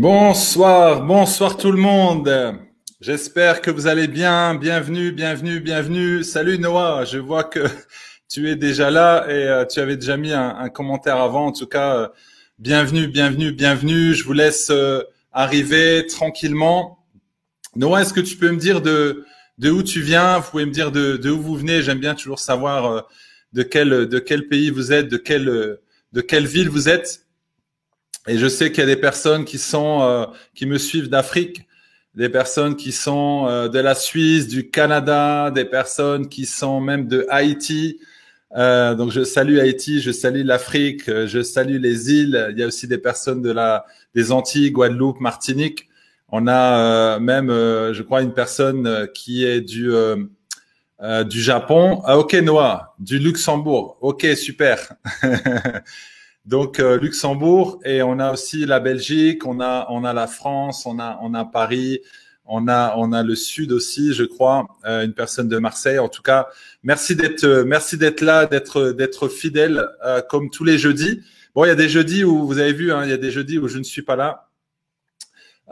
Bonsoir, bonsoir tout le monde. J'espère que vous allez bien. Bienvenue, bienvenue, bienvenue. Salut Noah, je vois que tu es déjà là et euh, tu avais déjà mis un, commentaire avant. En tout cas, euh, bienvenue, bienvenue, bienvenue. Je vous laisse euh, arriver tranquillement. Noah, est-ce que tu peux me dire de, de où tu viens? Vous pouvez me dire de, de où vous venez. J'aime bien toujours savoir de quel, de quel pays vous êtes, de quelle, de quelle ville vous êtes. Et je sais qu'il y a des personnes qui sont euh, qui me suivent d'Afrique, des personnes qui sont euh, de la Suisse, du Canada, des personnes qui sont même de Haïti. Euh, donc je salue Haïti, je salue l'Afrique, je salue les îles. Il y a aussi des personnes de la des Antilles, Guadeloupe, Martinique. On a même, je crois, une personne qui est du du Japon. Ah, ok Noah, du Luxembourg. Ok super. Donc euh, Luxembourg et on a aussi la Belgique, on a on a la France, on a on a Paris, on a on a le Sud aussi, je crois, euh, une personne de Marseille. En tout cas, merci d'être merci d'être là, d'être d'être fidèle euh, comme tous les jeudis. Bon, il y a des jeudis où vous avez vu, hein, il y a des jeudis où je ne suis pas là.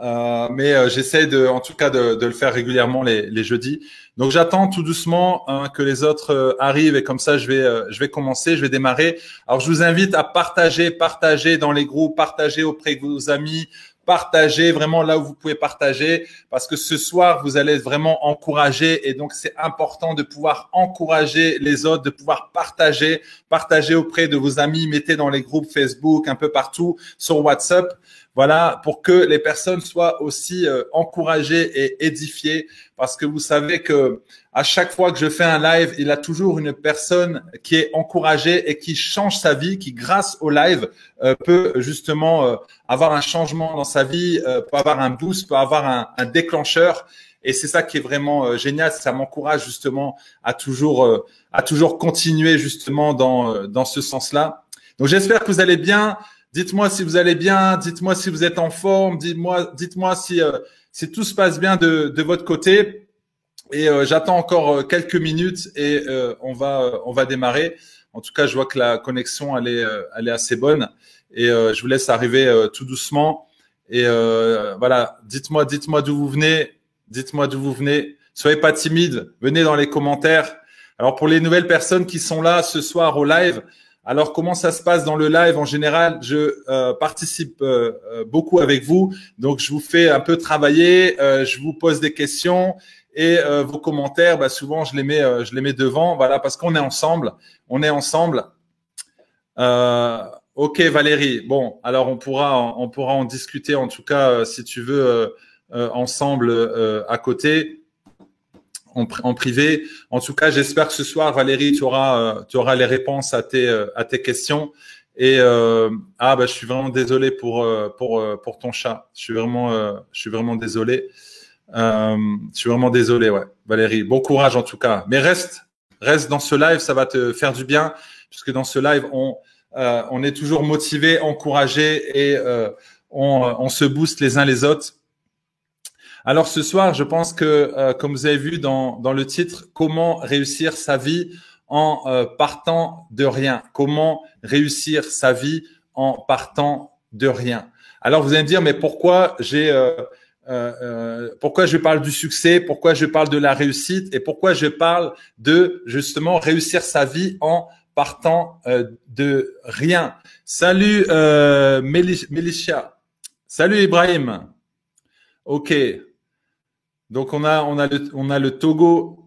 Euh, mais euh, j'essaie de, en tout cas, de, de, le faire régulièrement les, les jeudis. Donc j'attends tout doucement hein, que les autres euh, arrivent et comme ça je vais, je vais commencer, je vais démarrer. Alors je vous invite à partager, partager dans les groupes, partager auprès de vos amis, partager vraiment là où vous pouvez partager parce que ce soir vous allez être vraiment encouragé et donc c'est important de pouvoir encourager les autres, de pouvoir partager, partager auprès de vos amis, mettez dans les groupes Facebook un peu partout sur WhatsApp voilà, pour que les personnes soient aussi euh, encouragées et édifiées, parce que vous savez que à chaque fois que je fais un live, il y a toujours une personne qui est encouragée et qui change sa vie, qui grâce au live euh, peut justement euh, avoir un changement dans sa vie, peut avoir un boost, peut avoir un, un déclencheur. Et c'est ça qui est vraiment génial. Ça m'encourage justement à toujours, à toujours continuer justement dans dans ce sens-là. Donc j'espère que vous allez bien. Dites-moi si vous allez bien, dites-moi si vous êtes en forme, dites-moi, dites-moi si, euh, si tout se passe bien de, de votre côté. Et euh, j'attends encore euh, quelques minutes et on va on va démarrer. En tout cas, je vois que la connexion elle est elle est assez bonne et je vous laisse arriver tout doucement. Et voilà, dites-moi dites-moi d'où vous venez, dites-moi d'où vous venez. Soyez pas timide, venez dans les commentaires. Alors pour les nouvelles personnes qui sont là ce soir au live, alors, comment ça se passe dans le live En général, je euh, participe euh, euh, beaucoup avec vous. Donc, je vous fais un peu travailler, je vous pose des questions et vos commentaires, bah, souvent, je les mets, je les mets devant. Voilà, parce qu'on est ensemble. On est ensemble. ok, Valérie. Bon, alors on pourra, on pourra en discuter en tout cas, si tu veux, ensemble à côté en, privé. En tout cas, j'espère que ce soir, Valérie, tu auras, euh, tu auras les réponses à tes, euh, à tes questions. Et euh, ah bah je suis vraiment désolé pour pour pour ton chat. Je suis vraiment je suis vraiment désolé. je suis vraiment désolé ouais Valérie. Bon courage en tout cas. Mais reste reste dans ce live, ça va te faire du bien puisque dans ce live on on est toujours motivé, encouragé et on on se booste les uns les autres. Alors ce soir, je pense que, euh, comme vous avez vu dans, dans le titre, comment réussir sa vie en euh, partant de rien Comment réussir sa vie en partant de rien Alors vous allez me dire, mais pourquoi j'ai euh, pourquoi je parle du succès, pourquoi je parle de la réussite? Et pourquoi je parle de justement réussir sa vie en partant de rien? Salut euh, Salut Ibrahim. Ok. Donc on a, on a, le, on a le Togo,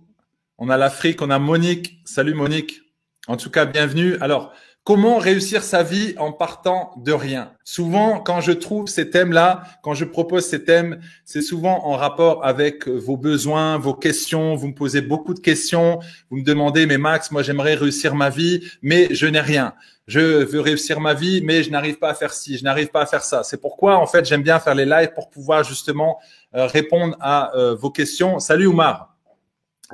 on a l'Afrique, on a Monique. Salut Monique. En tout cas, bienvenue. Alors, comment réussir sa vie en partant de rien? Souvent, quand je trouve ces thèmes-là, quand je propose ces thèmes, c'est souvent en rapport avec vos besoins, vos questions. Vous me posez beaucoup de questions. Vous me demandez, mais Max, moi j'aimerais réussir ma vie, mais je n'ai rien. Je veux réussir ma vie, mais je n'arrive pas à faire ci, je n'arrive pas à faire ça. C'est pourquoi, en fait, j'aime bien faire les lives pour pouvoir justement euh, répondre à euh, vos questions. Salut Oumar.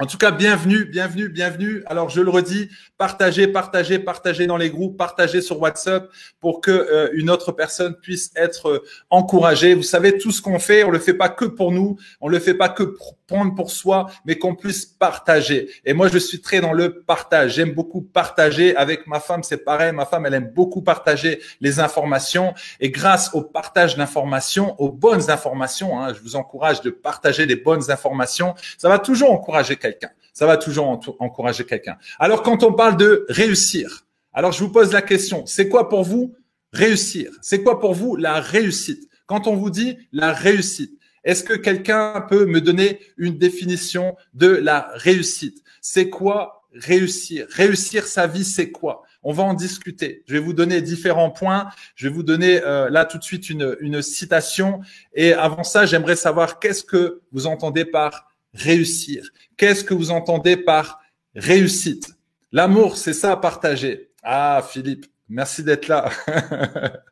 En tout cas, bienvenue, bienvenue, bienvenue. Alors, je le redis, partagez, partagez, partagez dans les groupes, partagez sur WhatsApp pour que euh, une autre personne puisse être euh, encouragée. Vous savez, tout ce qu'on fait, on le fait pas que pour nous, on le fait pas que pour prendre pour soi, mais qu'on puisse partager. Et moi, je suis très dans le partage. J'aime beaucoup partager avec ma femme. C'est pareil. Ma femme, elle aime beaucoup partager les informations. Et grâce au partage d'informations, aux bonnes informations, hein, je vous encourage de partager des bonnes informations. Ça va toujours encourager quelqu'un. Ça va toujours encourager quelqu'un. Alors quand on parle de réussir, alors je vous pose la question, c'est quoi pour vous réussir? C'est quoi pour vous la réussite? Quand on vous dit la réussite, est-ce que quelqu'un peut me donner une définition de la réussite? C'est quoi réussir? Réussir sa vie, c'est quoi? On va en discuter. Je vais vous donner différents points. Je vais vous donner euh, là tout de suite une, une citation. Et avant ça, j'aimerais savoir qu'est-ce que vous entendez par réussir. Qu'est-ce que vous entendez par réussite? L'amour, c'est ça à partager. Ah, Philippe, merci d'être là.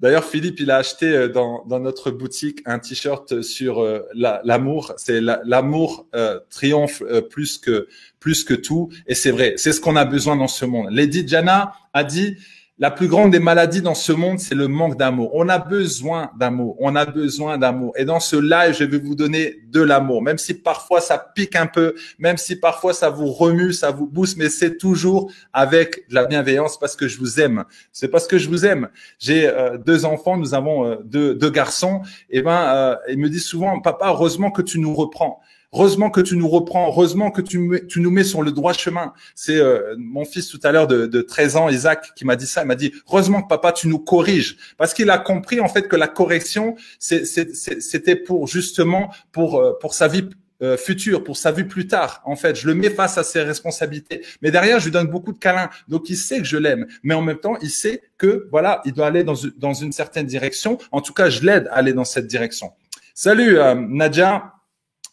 D'ailleurs, Philippe, il a acheté euh, dans, notre boutique un t-shirt sur euh, l'amour. c'est l'amour euh, triomphe plus que plus que tout, et c'est vrai. C'est ce qu'on a besoin dans ce monde. Lady Jana a dit la plus grande des maladies dans ce monde, c'est le manque d'amour. On a besoin d'amour. On a besoin d'amour. Et dans ce live, je vais vous donner de l'amour. Même si parfois ça pique un peu, même si parfois ça vous remue, ça vous booste, mais c'est toujours avec de la bienveillance parce que je vous aime. C'est parce que je vous aime. J'ai euh, deux enfants, nous avons euh, deux, garçons. Et ben, euh, ils me disent souvent, papa, heureusement que tu nous reprends. Heureusement que tu nous reprends, heureusement que tu, nous mets sur le droit chemin. C'est euh, mon fils tout à l'heure de, de 13 ans, Isaac, qui m'a dit ça. Il m'a dit, heureusement que papa, tu nous corriges. Parce qu'il a compris en fait que la correction, c'était pour justement pour, euh, pour sa vie euh, future, pour sa vie plus tard. En fait, je le mets face à ses responsabilités. Mais derrière, je lui donne beaucoup de câlins. Donc, il sait que je l'aime. Mais en même temps, il sait que, voilà, il doit aller dans, dans une certaine direction. En tout cas, je l'aide à aller dans cette direction. Salut, Nadia.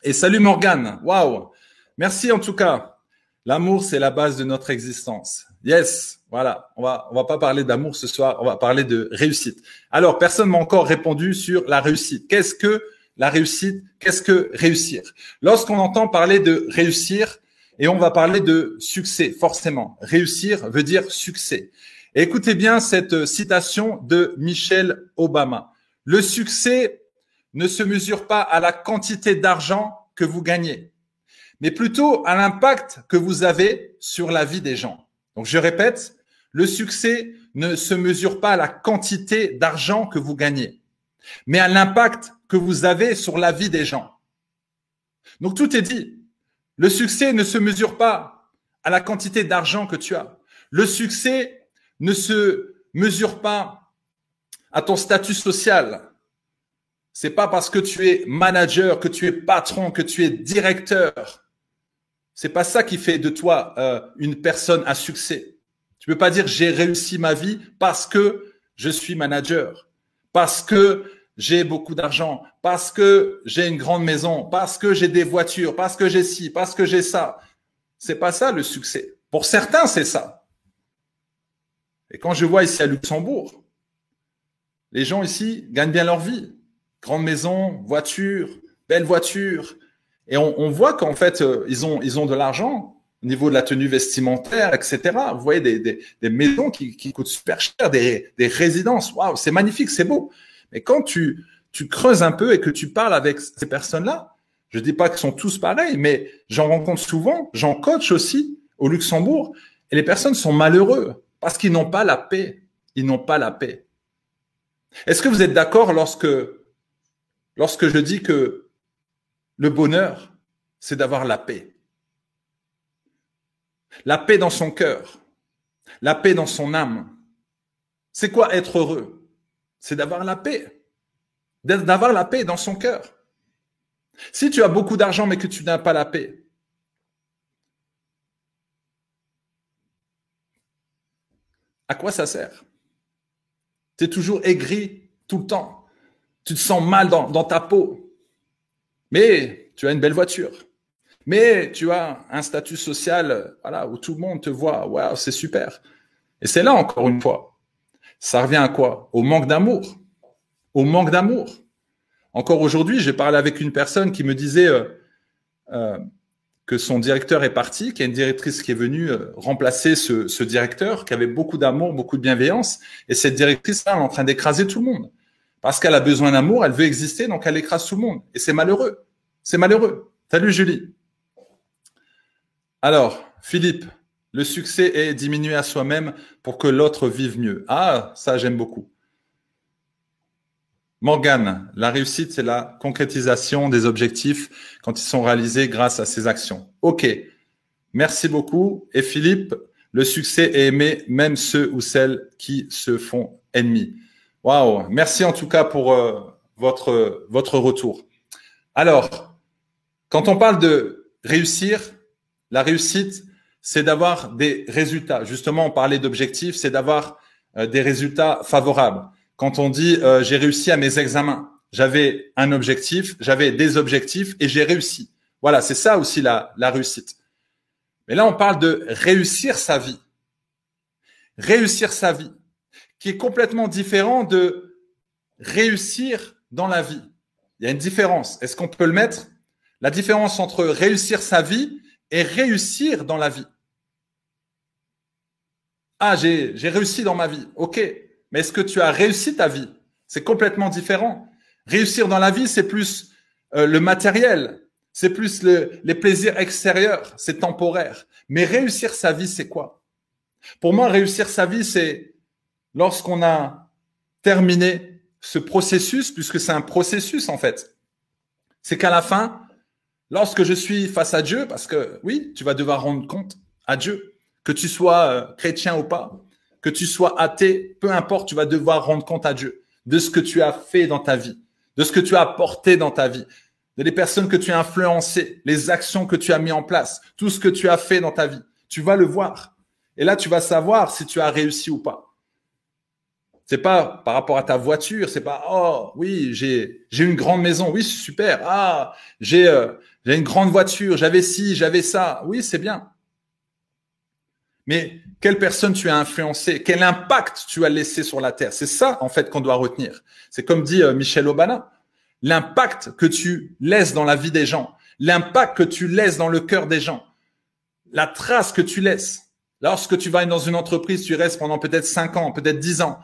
Et salut Morgane. Waouh. Merci en tout cas. L'amour, c'est la base de notre existence. Yes. Voilà. On va, on va pas parler d'amour ce soir. On va parler de réussite. Alors, personne m'a encore répondu sur la réussite. Qu'est-ce que la réussite? Qu'est-ce que réussir? Lorsqu'on entend parler de réussir, et on va parler de succès, forcément. Réussir veut dire succès. écoutez bien cette citation de Michelle Obama. Le succès ne se mesure pas à la quantité d'argent que vous gagnez, mais plutôt à l'impact que vous avez sur la vie des gens. Donc je répète, le succès ne se mesure pas à la quantité d'argent que vous gagnez, mais à l'impact que vous avez sur la vie des gens. Donc tout est dit. Le succès ne se mesure pas à la quantité d'argent que tu as. Le succès ne se mesure pas à ton statut social, c'est pas parce que tu es manager, que tu es patron, que tu es directeur. C'est pas ça qui fait de toi euh, une personne à succès. Tu peux pas dire j'ai réussi ma vie parce que je suis manager, parce que j'ai beaucoup d'argent, parce que j'ai une grande maison, parce que j'ai des voitures, parce que j'ai ci, parce que j'ai ça. C'est pas ça le succès. Pour certains, c'est ça. Et quand je vois ici à Luxembourg, les gens ici gagnent bien leur vie grande maison, voiture, belle voiture. Et on, voit qu'en fait, euh, ils, ont, de l'argent au niveau de la tenue vestimentaire, etc. Vous voyez des, maisons qui, coûtent super cher, des, résidences. Waouh, c'est magnifique, c'est beau. Mais quand tu, tu creuses un peu et que tu parles avec ces personnes-là, je dis pas qu'ils sont tous pareils, mais j'en rencontre souvent, j'en coach aussi au Luxembourg, et les personnes sont malheureux parce qu'ils n'ont pas la paix. Ils n'ont pas la paix. Est-ce que vous êtes d'accord lorsque lorsque je dis que le bonheur, c'est d'avoir la paix. La paix dans son cœur, la paix dans son âme. C'est quoi être heureux? C'est d'avoir la paix, d'avoir la paix dans son cœur. Si tu as beaucoup d'argent mais que tu n'as pas la paix, à quoi ça sert? Tu es toujours aigri tout le temps tu te sens mal dans, ta peau. Mais tu as une belle voiture. Mais tu as un statut social, voilà, où tout le monde te voit. Waouh, c'est super. Et c'est là encore une fois. Ça revient à quoi? Au manque d'amour. Au manque d'amour. Encore aujourd'hui, j'ai parlé avec une personne qui me disait, euh, euh, que son directeur est parti, qu'il y a une directrice qui est venue euh, remplacer ce, directeur, qui avait beaucoup d'amour, beaucoup de bienveillance, et cette directrice-là, est en train d'écraser tout le monde. Parce qu'elle a besoin d'amour, elle veut exister, donc elle écrase tout le monde. Et c'est malheureux. C'est malheureux. Salut Julie? Alors, Philippe, le succès est diminuer à soi-même pour que l'autre vive mieux. Ah, ça j'aime beaucoup. Morgane, la réussite, c'est la concrétisation des objectifs quand ils sont réalisés grâce à ces actions. OK. Merci beaucoup. Et Philippe, le succès est aimer même ceux ou celles qui se font ennemis. Waouh. Merci en tout cas pour euh, votre, votre retour. Alors, quand on parle de réussir, la réussite, c'est d'avoir des résultats. Justement, on parlait d'objectifs, c'est d'avoir euh, des résultats favorables. Quand on dit euh, j'ai réussi à mes examens, j'avais un objectif, j'avais des objectifs et j'ai réussi. Voilà, c'est ça aussi la, la réussite. Mais là, on parle de réussir sa vie. Réussir sa vie, qui est complètement différent de réussir dans la vie. Il y a une différence. Est-ce qu'on peut le mettre? La différence entre réussir sa vie et réussir dans la vie. Ah, j'ai réussi dans ma vie. OK. Mais est-ce que tu as réussi ta vie? C'est complètement différent. Réussir dans la vie, c'est plus euh, le matériel, c'est plus les plaisirs extérieurs, c'est temporaire. Mais réussir sa vie, c'est quoi? Pour moi, réussir sa vie, c'est lorsqu'on a terminé ce processus, puisque c'est un processus en fait. C'est qu'à la fin, lorsque je suis face à Dieu, parce que oui, tu vas devoir rendre compte à Dieu, que tu sois euh, chrétien ou pas, que tu sois athée, peu importe, tu vas devoir rendre compte à Dieu de ce que tu as fait dans ta vie, de ce que tu as apporté dans ta vie, de les personnes que tu as influencées, les actions que tu as mis en place, tout ce que tu as fait dans ta vie. Tu vas le voir. Et là, tu vas savoir si tu as réussi ou pas. C'est pas par rapport à ta voiture, c'est pas oh oui j'ai j'ai une grande maison, oui super, ah j'ai euh, j'ai une grande voiture, j'avais ci, j'avais ça, oui c'est bien. Mais quelle personne tu as influencé, quel impact tu as laissé sur la terre? C'est ça, en fait, qu'on doit retenir. C'est comme dit euh, Michel Obama, l'impact que tu laisses dans la vie des gens, l'impact que tu laisses dans le cœur des gens, la trace que tu laisses. Lorsque tu vas dans une entreprise, tu restes pendant peut-être cinq ans, peut-être dix ans.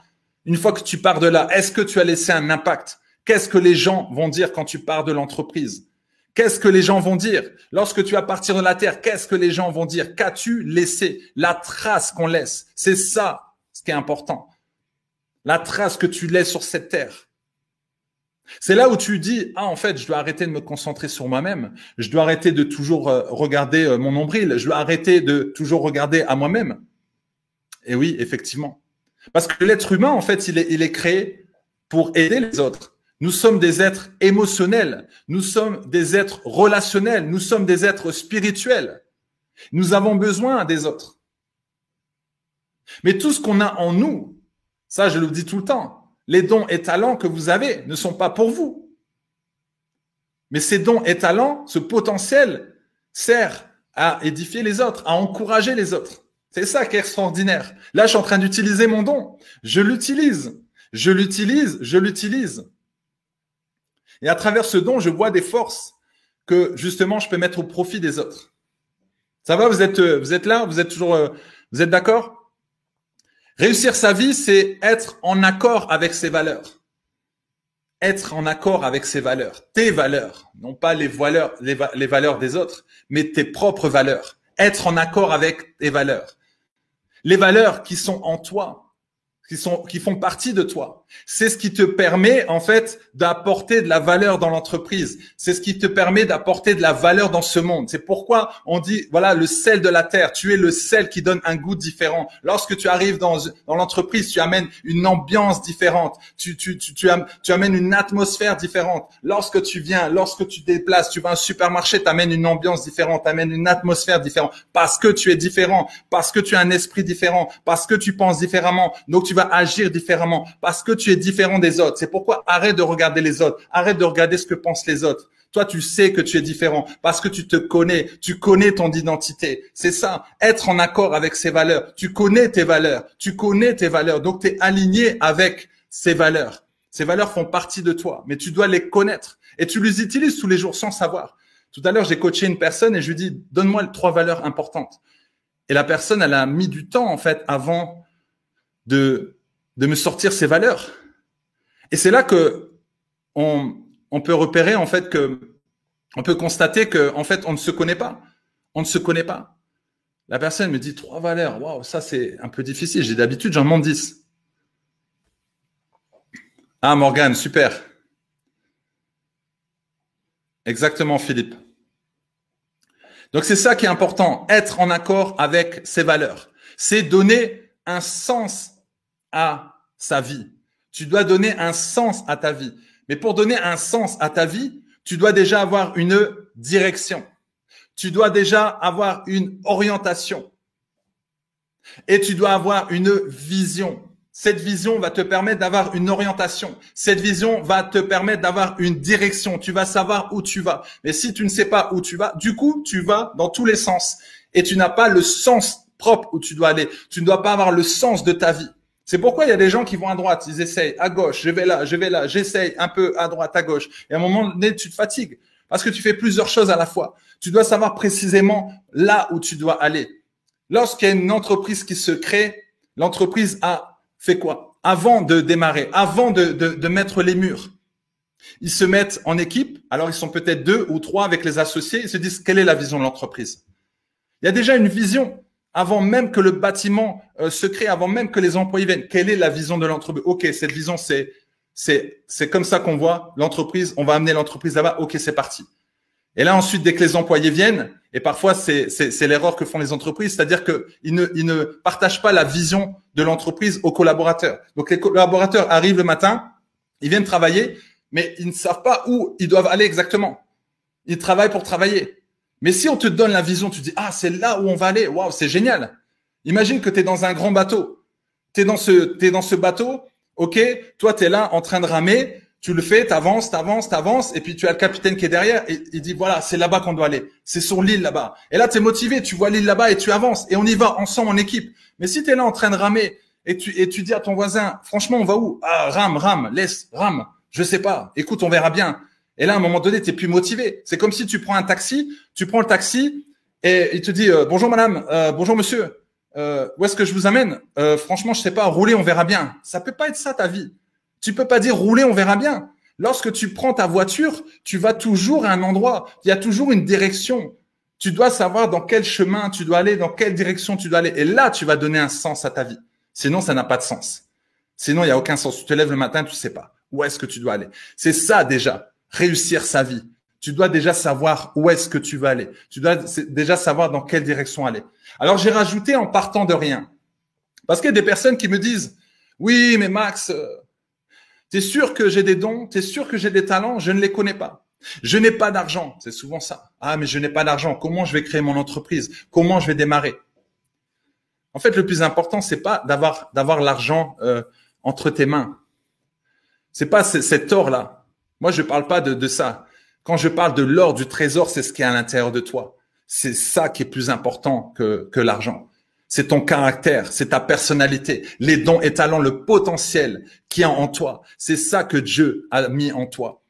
Une fois que tu pars de là, est-ce que tu as laissé un impact? Qu'est-ce que les gens vont dire quand tu pars de l'entreprise? Qu'est-ce que les gens vont dire? Lorsque tu vas partir de la terre, qu'est-ce que les gens vont dire? Qu'as-tu laissé? La trace qu'on laisse. C'est ça ce qui est important. La trace que tu laisses sur cette terre. C'est là où tu dis, ah, en fait, je dois arrêter de me concentrer sur moi-même. Je dois arrêter de toujours euh, regarder euh, mon nombril. Je dois arrêter de toujours regarder à moi-même. Et oui, effectivement. Parce que l'être humain, en fait, il est, créé pour aider les autres. Nous sommes des êtres émotionnels, nous sommes des êtres relationnels, nous sommes des êtres spirituels. Nous avons besoin des autres. Mais tout ce qu'on a en nous, ça je le dis tout le temps, les dons et talents que vous avez ne sont pas pour vous. Mais ces dons et talents, ce potentiel sert à édifier les autres, à encourager les autres. C'est ça qui est extraordinaire. Là, je suis en train d'utiliser mon don. Je l'utilise. Je l'utilise. Je l'utilise. Et à travers ce don, je vois des forces que justement je peux mettre au profit des autres. Ça va Vous êtes, euh, vous êtes là? Vous êtes toujours, euh, vous êtes d'accord? Réussir sa vie, c'est être en accord avec ses valeurs. Être en accord avec ses valeurs, tes valeurs, non pas les valeurs, les, les valeurs des autres, mais tes propres valeurs. Être en accord avec tes valeurs. Les valeurs qui sont en toi, qui sont qui font partie de toi. C'est ce qui te permet en fait d'apporter de la valeur dans l'entreprise. C'est ce qui te permet d'apporter de la valeur dans ce monde. C'est pourquoi on dit voilà le sel de la terre. Tu es le sel qui donne un goût différent. Lorsque tu arrives dans dans l'entreprise, tu amènes une ambiance différente. Tu tu tu tu, tu amènes une atmosphère différente. Lorsque tu viens, lorsque tu déplaces, tu vas à un supermarché, tu amènes une ambiance différente, tu amènes une atmosphère différente parce que tu es différent, parce que tu as un esprit différent, parce que tu penses différemment. Donc tu agir différemment parce que tu es différent des autres. C'est pourquoi arrête de regarder les autres. Arrête de regarder ce que pensent les autres. Toi, tu sais que tu es différent parce que tu te connais, tu connais ton identité. C'est ça, être en accord avec ses valeurs. Tu connais tes valeurs, tu connais tes valeurs. Donc, tu es aligné avec ces valeurs. Ces valeurs font partie de toi, mais tu dois les connaître et tu les utilises tous les jours sans savoir. Tout à l'heure, j'ai coaché une personne et je lui dis, donne-moi trois valeurs importantes. Et la personne, elle a mis du temps, en fait, avant de, de me sortir ses valeurs. Et c'est là que on, on peut repérer, en fait, que, on peut constater que, en fait, on ne se connaît pas. On ne se connaît pas. La personne me dit trois valeurs. Waouh, ça, c'est un peu difficile. J'ai d'habitude, j'en demande dix. Ah, Morgane, super. Exactement, Philippe. Donc c'est ça qui est important, être en accord avec ses valeurs. C'est donner un sens à sa vie. Tu dois donner un sens à ta vie. Mais pour donner un sens à ta vie, tu dois déjà avoir une direction. Tu dois déjà avoir une orientation. Et tu dois avoir une vision. Cette vision va te permettre d'avoir une orientation. Cette vision va te permettre d'avoir une direction. Tu vas savoir où tu vas. Mais si tu ne sais pas où tu vas, du coup, tu vas dans tous les sens. Et tu n'as pas le sens propre où tu dois aller. Tu ne dois pas avoir le sens de ta vie. C'est pourquoi il y a des gens qui vont à droite, ils essayent à gauche, je vais là, je vais là, j'essaye un peu à droite, à gauche. Et à un moment donné, tu te fatigues parce que tu fais plusieurs choses à la fois. Tu dois savoir précisément là où tu dois aller. Lorsqu'il y a une entreprise qui se crée, l'entreprise a fait quoi? Avant de démarrer, avant de, de, mettre les murs, ils se mettent en équipe. Alors, ils sont peut-être deux ou trois avec les associés. Ils se disent, quelle est la vision de l'entreprise? Il y a déjà une vision avant même que le bâtiment euh, se crée, avant même que les employés viennent. Quelle est la vision de l'entreprise? Ok, cette vision, c'est c'est c'est comme ça qu'on voit l'entreprise. On va amener l'entreprise là-bas. Ok, c'est parti. Et là, ensuite, dès que les employés viennent, et parfois c'est, c'est, l'erreur que font les entreprises, c'est-à-dire qu'ils ne, ils ne partagent pas la vision de l'entreprise aux collaborateurs. Donc les collaborateurs arrivent le matin, ils viennent travailler, mais ils ne savent pas où ils doivent aller exactement. Ils travaillent pour travailler. Mais si on te donne la vision, tu dis, ah, c'est là où on va aller, waouh, c'est génial. Imagine que tu es dans un grand bateau. Tu es dans ce, t'es dans ce bateau, ok, toi tu es là en train de ramer, tu le fais, t'avances, t'avances, t'avances, et puis tu as le capitaine qui est derrière, et il dit voilà, c'est là-bas qu'on doit aller, c'est sur l'île là-bas. Et là, tu es motivé, tu vois l'île là-bas et tu avances, et on y va ensemble en équipe. Mais si tu es là en train de ramer, et tu, et tu dis à ton voisin, franchement, on va où? Ah, rame, rame, laisse, rame, je sais pas, écoute, on verra bien. Et là, à un moment donné, tu es plus motivé. C'est comme si tu prends un taxi, tu prends le taxi, et il te dit euh, bonjour madame, euh, bonjour monsieur, euh, où est-ce que je vous amène? Franchement, je sais pas, rouler, on verra bien. Ça peut pas être ça ta vie. Tu peux pas dire rouler, on verra bien. Lorsque tu prends ta voiture, tu vas toujours à un endroit. Il y a toujours une direction. Tu dois savoir dans quel chemin tu dois aller, dans quelle direction tu dois aller. Et là, tu vas donner un sens à ta vie. Sinon, ça n'a pas de sens. Sinon, il n'y a aucun sens. Tu te lèves le matin, tu sais pas où est-ce que tu dois aller? C'est ça déjà, réussir sa vie. Tu dois déjà savoir où est-ce que tu vas aller. Tu dois déjà savoir dans quelle direction aller. Alors, j'ai rajouté en partant de rien. Parce qu'il y a des personnes qui me disent, oui, mais Max, euh, tu es sûr que j'ai des dons, tu es sûr que j'ai des talents, je ne les connais pas. Je n'ai pas d'argent, c'est souvent ça. Ah, mais je n'ai pas d'argent, comment je vais créer mon entreprise? Comment je vais démarrer? En fait, le plus important, c'est pas d'avoir d'avoir l'argent euh, entre tes mains. C'est pas cet or là. Moi, je parle pas de, de ça. Quand je parle de l'or, du trésor, c'est ce qui est à l'intérieur de toi. C'est ça qui est plus important que, l'argent c'est ton caractère, c'est ta personnalité, les dons et talents, le potentiel qui est en toi. C'est ça que Dieu a mis en toi.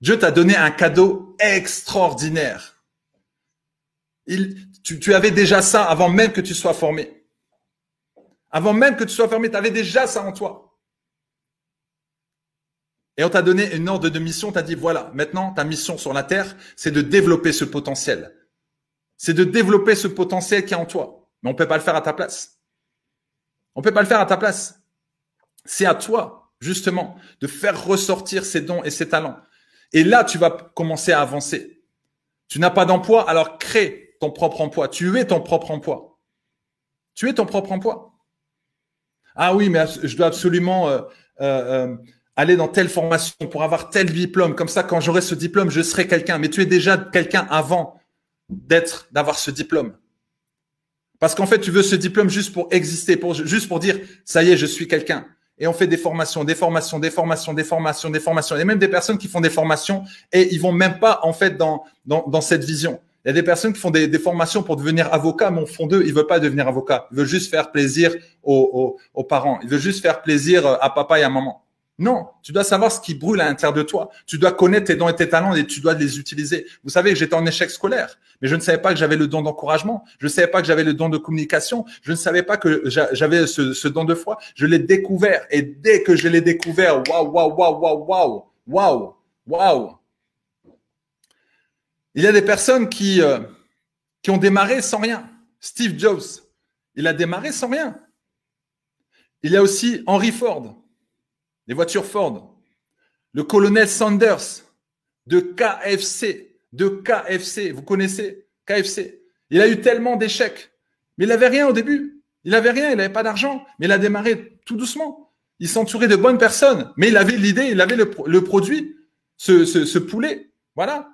Dieu t'a donné un cadeau extraordinaire. Tu, tu, avais déjà ça avant même que tu sois formé. Avant même que tu sois formé, tu avais déjà ça en toi. Et on t'a donné une ordre de mission, t'a dit, voilà, maintenant, ta mission sur la terre, c'est de développer ce potentiel c'est de développer ce potentiel qui est en toi. Mais on peut pas le faire à ta place. On peut pas le faire à ta place. C'est à toi, justement, de faire ressortir ces dons et ces talents. Et là, tu vas commencer à avancer. Tu n'as pas d'emploi, alors crée ton propre emploi. Tu es ton propre emploi. Tu es ton propre emploi. Ah oui, mais je dois absolument euh, euh, euh, aller dans telle formation pour avoir tel diplôme. Comme ça, quand j'aurai ce diplôme, je serai quelqu'un. Mais tu es déjà quelqu'un avant d'être, d'avoir ce diplôme. Parce qu'en fait, tu veux ce diplôme juste pour exister, pour, juste pour dire, ça y est, je suis quelqu'un. Et on fait des formations, des formations, des formations, des formations, des formations. Il y a même des personnes qui font des formations et ils vont même pas, en fait, dans, dans, dans cette vision. Il y a des personnes qui font des, des formations pour devenir avocat, mais au fond d'eux, ils veulent pas devenir avocat. Ils veulent juste faire plaisir aux, aux, aux parents. Ils veulent juste faire plaisir à papa et à maman. Non, tu dois savoir ce qui brûle à l'intérieur de toi. Tu dois connaître tes dons et tes talents et tu dois les utiliser. Vous savez, j'étais en échec scolaire, mais je ne savais pas que j'avais le don d'encouragement. Je ne savais pas que j'avais le don de communication. Je ne savais pas que j'avais ce, don de foi. Je l'ai découvert et dès que je l'ai découvert, waouh, waouh, waouh, waouh, waouh, waouh, waouh. Il y a des personnes qui, euh, qui ont démarré sans rien. Steve Jobs, il a démarré sans rien. Il y a aussi Henry Ford les voitures Ford, le colonel Sanders de KFC, de KFC, vous connaissez KFC. Il a eu tellement d'échecs, mais il n'avait rien au début. Il n'avait rien, il n'avait pas d'argent, mais il a démarré tout doucement. Il s'entourait de bonnes personnes, mais il avait l'idée, il avait le, produit, ce, poulet. Voilà.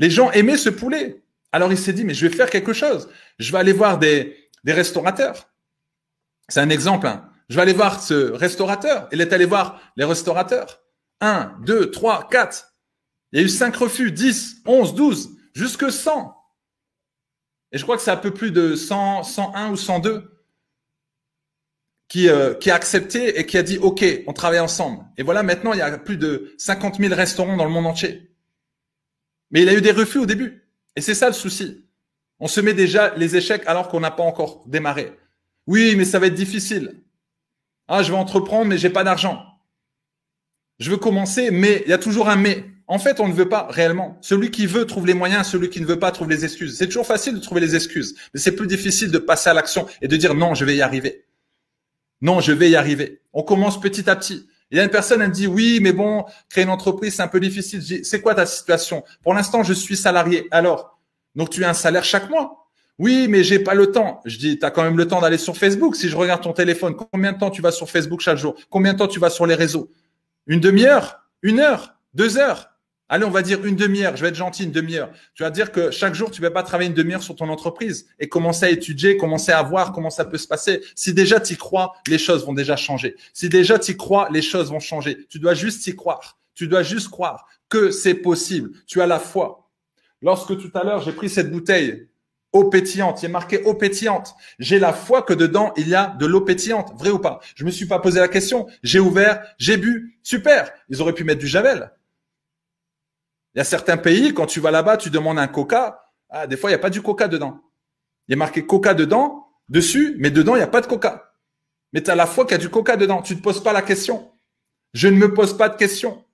Les gens aimaient ce poulet. Alors il s'est dit, mais je vais faire quelque chose. Je vais aller voir des, des restaurateurs. C'est un exemple. Hein. Je vais aller voir ce restaurateur. Il est allé voir les restaurateurs. Un, deux, trois, quatre. Il y a eu cinq refus, dix, onze, douze, jusque cent. Et je crois que c'est un peu plus de 100, 101 ou 102 qui, euh, qui a accepté et qui a dit OK, on travaille ensemble. Et voilà, maintenant, il y a plus de 50 000 restaurants dans le monde entier. Mais il a eu des refus au début. Et c'est ça le souci. On se met déjà les échecs alors qu'on n'a pas encore démarré. Oui, mais ça va être difficile. Ah, je veux entreprendre, mais j'ai pas d'argent. Je veux commencer, mais il y a toujours un mais. En fait, on ne veut pas réellement. Celui qui veut trouve les moyens, celui qui ne veut pas trouve les excuses. C'est toujours facile de trouver les excuses, mais c'est plus difficile de passer à l'action et de dire non, je vais y arriver. Non, je vais y arriver. On commence petit à petit. Il y a une personne, elle me dit oui, mais bon, créer une entreprise, c'est un peu difficile. Je dis, c'est quoi ta situation? Pour l'instant, je suis salarié. Alors, donc tu as un salaire chaque mois? Oui, mais j'ai pas le temps. Je dis, tu as quand même le temps d'aller sur Facebook. Si je regarde ton téléphone, combien de temps tu vas sur Facebook chaque jour? Combien de temps tu vas sur les réseaux? Une demi-heure? Une heure? Deux heures? Allez, on va dire une demi-heure. Je vais être gentil, une demi-heure. Tu vas dire que chaque jour, tu vas pas travailler une demi-heure sur ton entreprise et commencer à étudier, commencer à voir comment ça peut se passer. Si déjà tu y crois, les choses vont déjà changer. Si déjà tu y crois, les choses vont changer. Tu dois juste y croire. Tu dois juste croire que c'est possible. Tu as la foi. Lorsque tout à l'heure, j'ai pris cette bouteille eau pétillante. Il est marqué eau pétillante. J'ai la foi que dedans, il y a de l'eau pétillante. Vrai ou pas? Je me suis pas posé la question. J'ai ouvert, j'ai bu. Super. Ils auraient pu mettre du javel. Il y a certains pays, quand tu vas là-bas, tu demandes un coca. Ah, des fois, il n'y a pas du coca dedans. Il y a marqué coca dedans, dessus, mais dedans, il n'y a pas de coca. Mais tu as la foi qu'il y a du coca dedans. Tu ne te poses pas la question. Je ne me pose pas de question.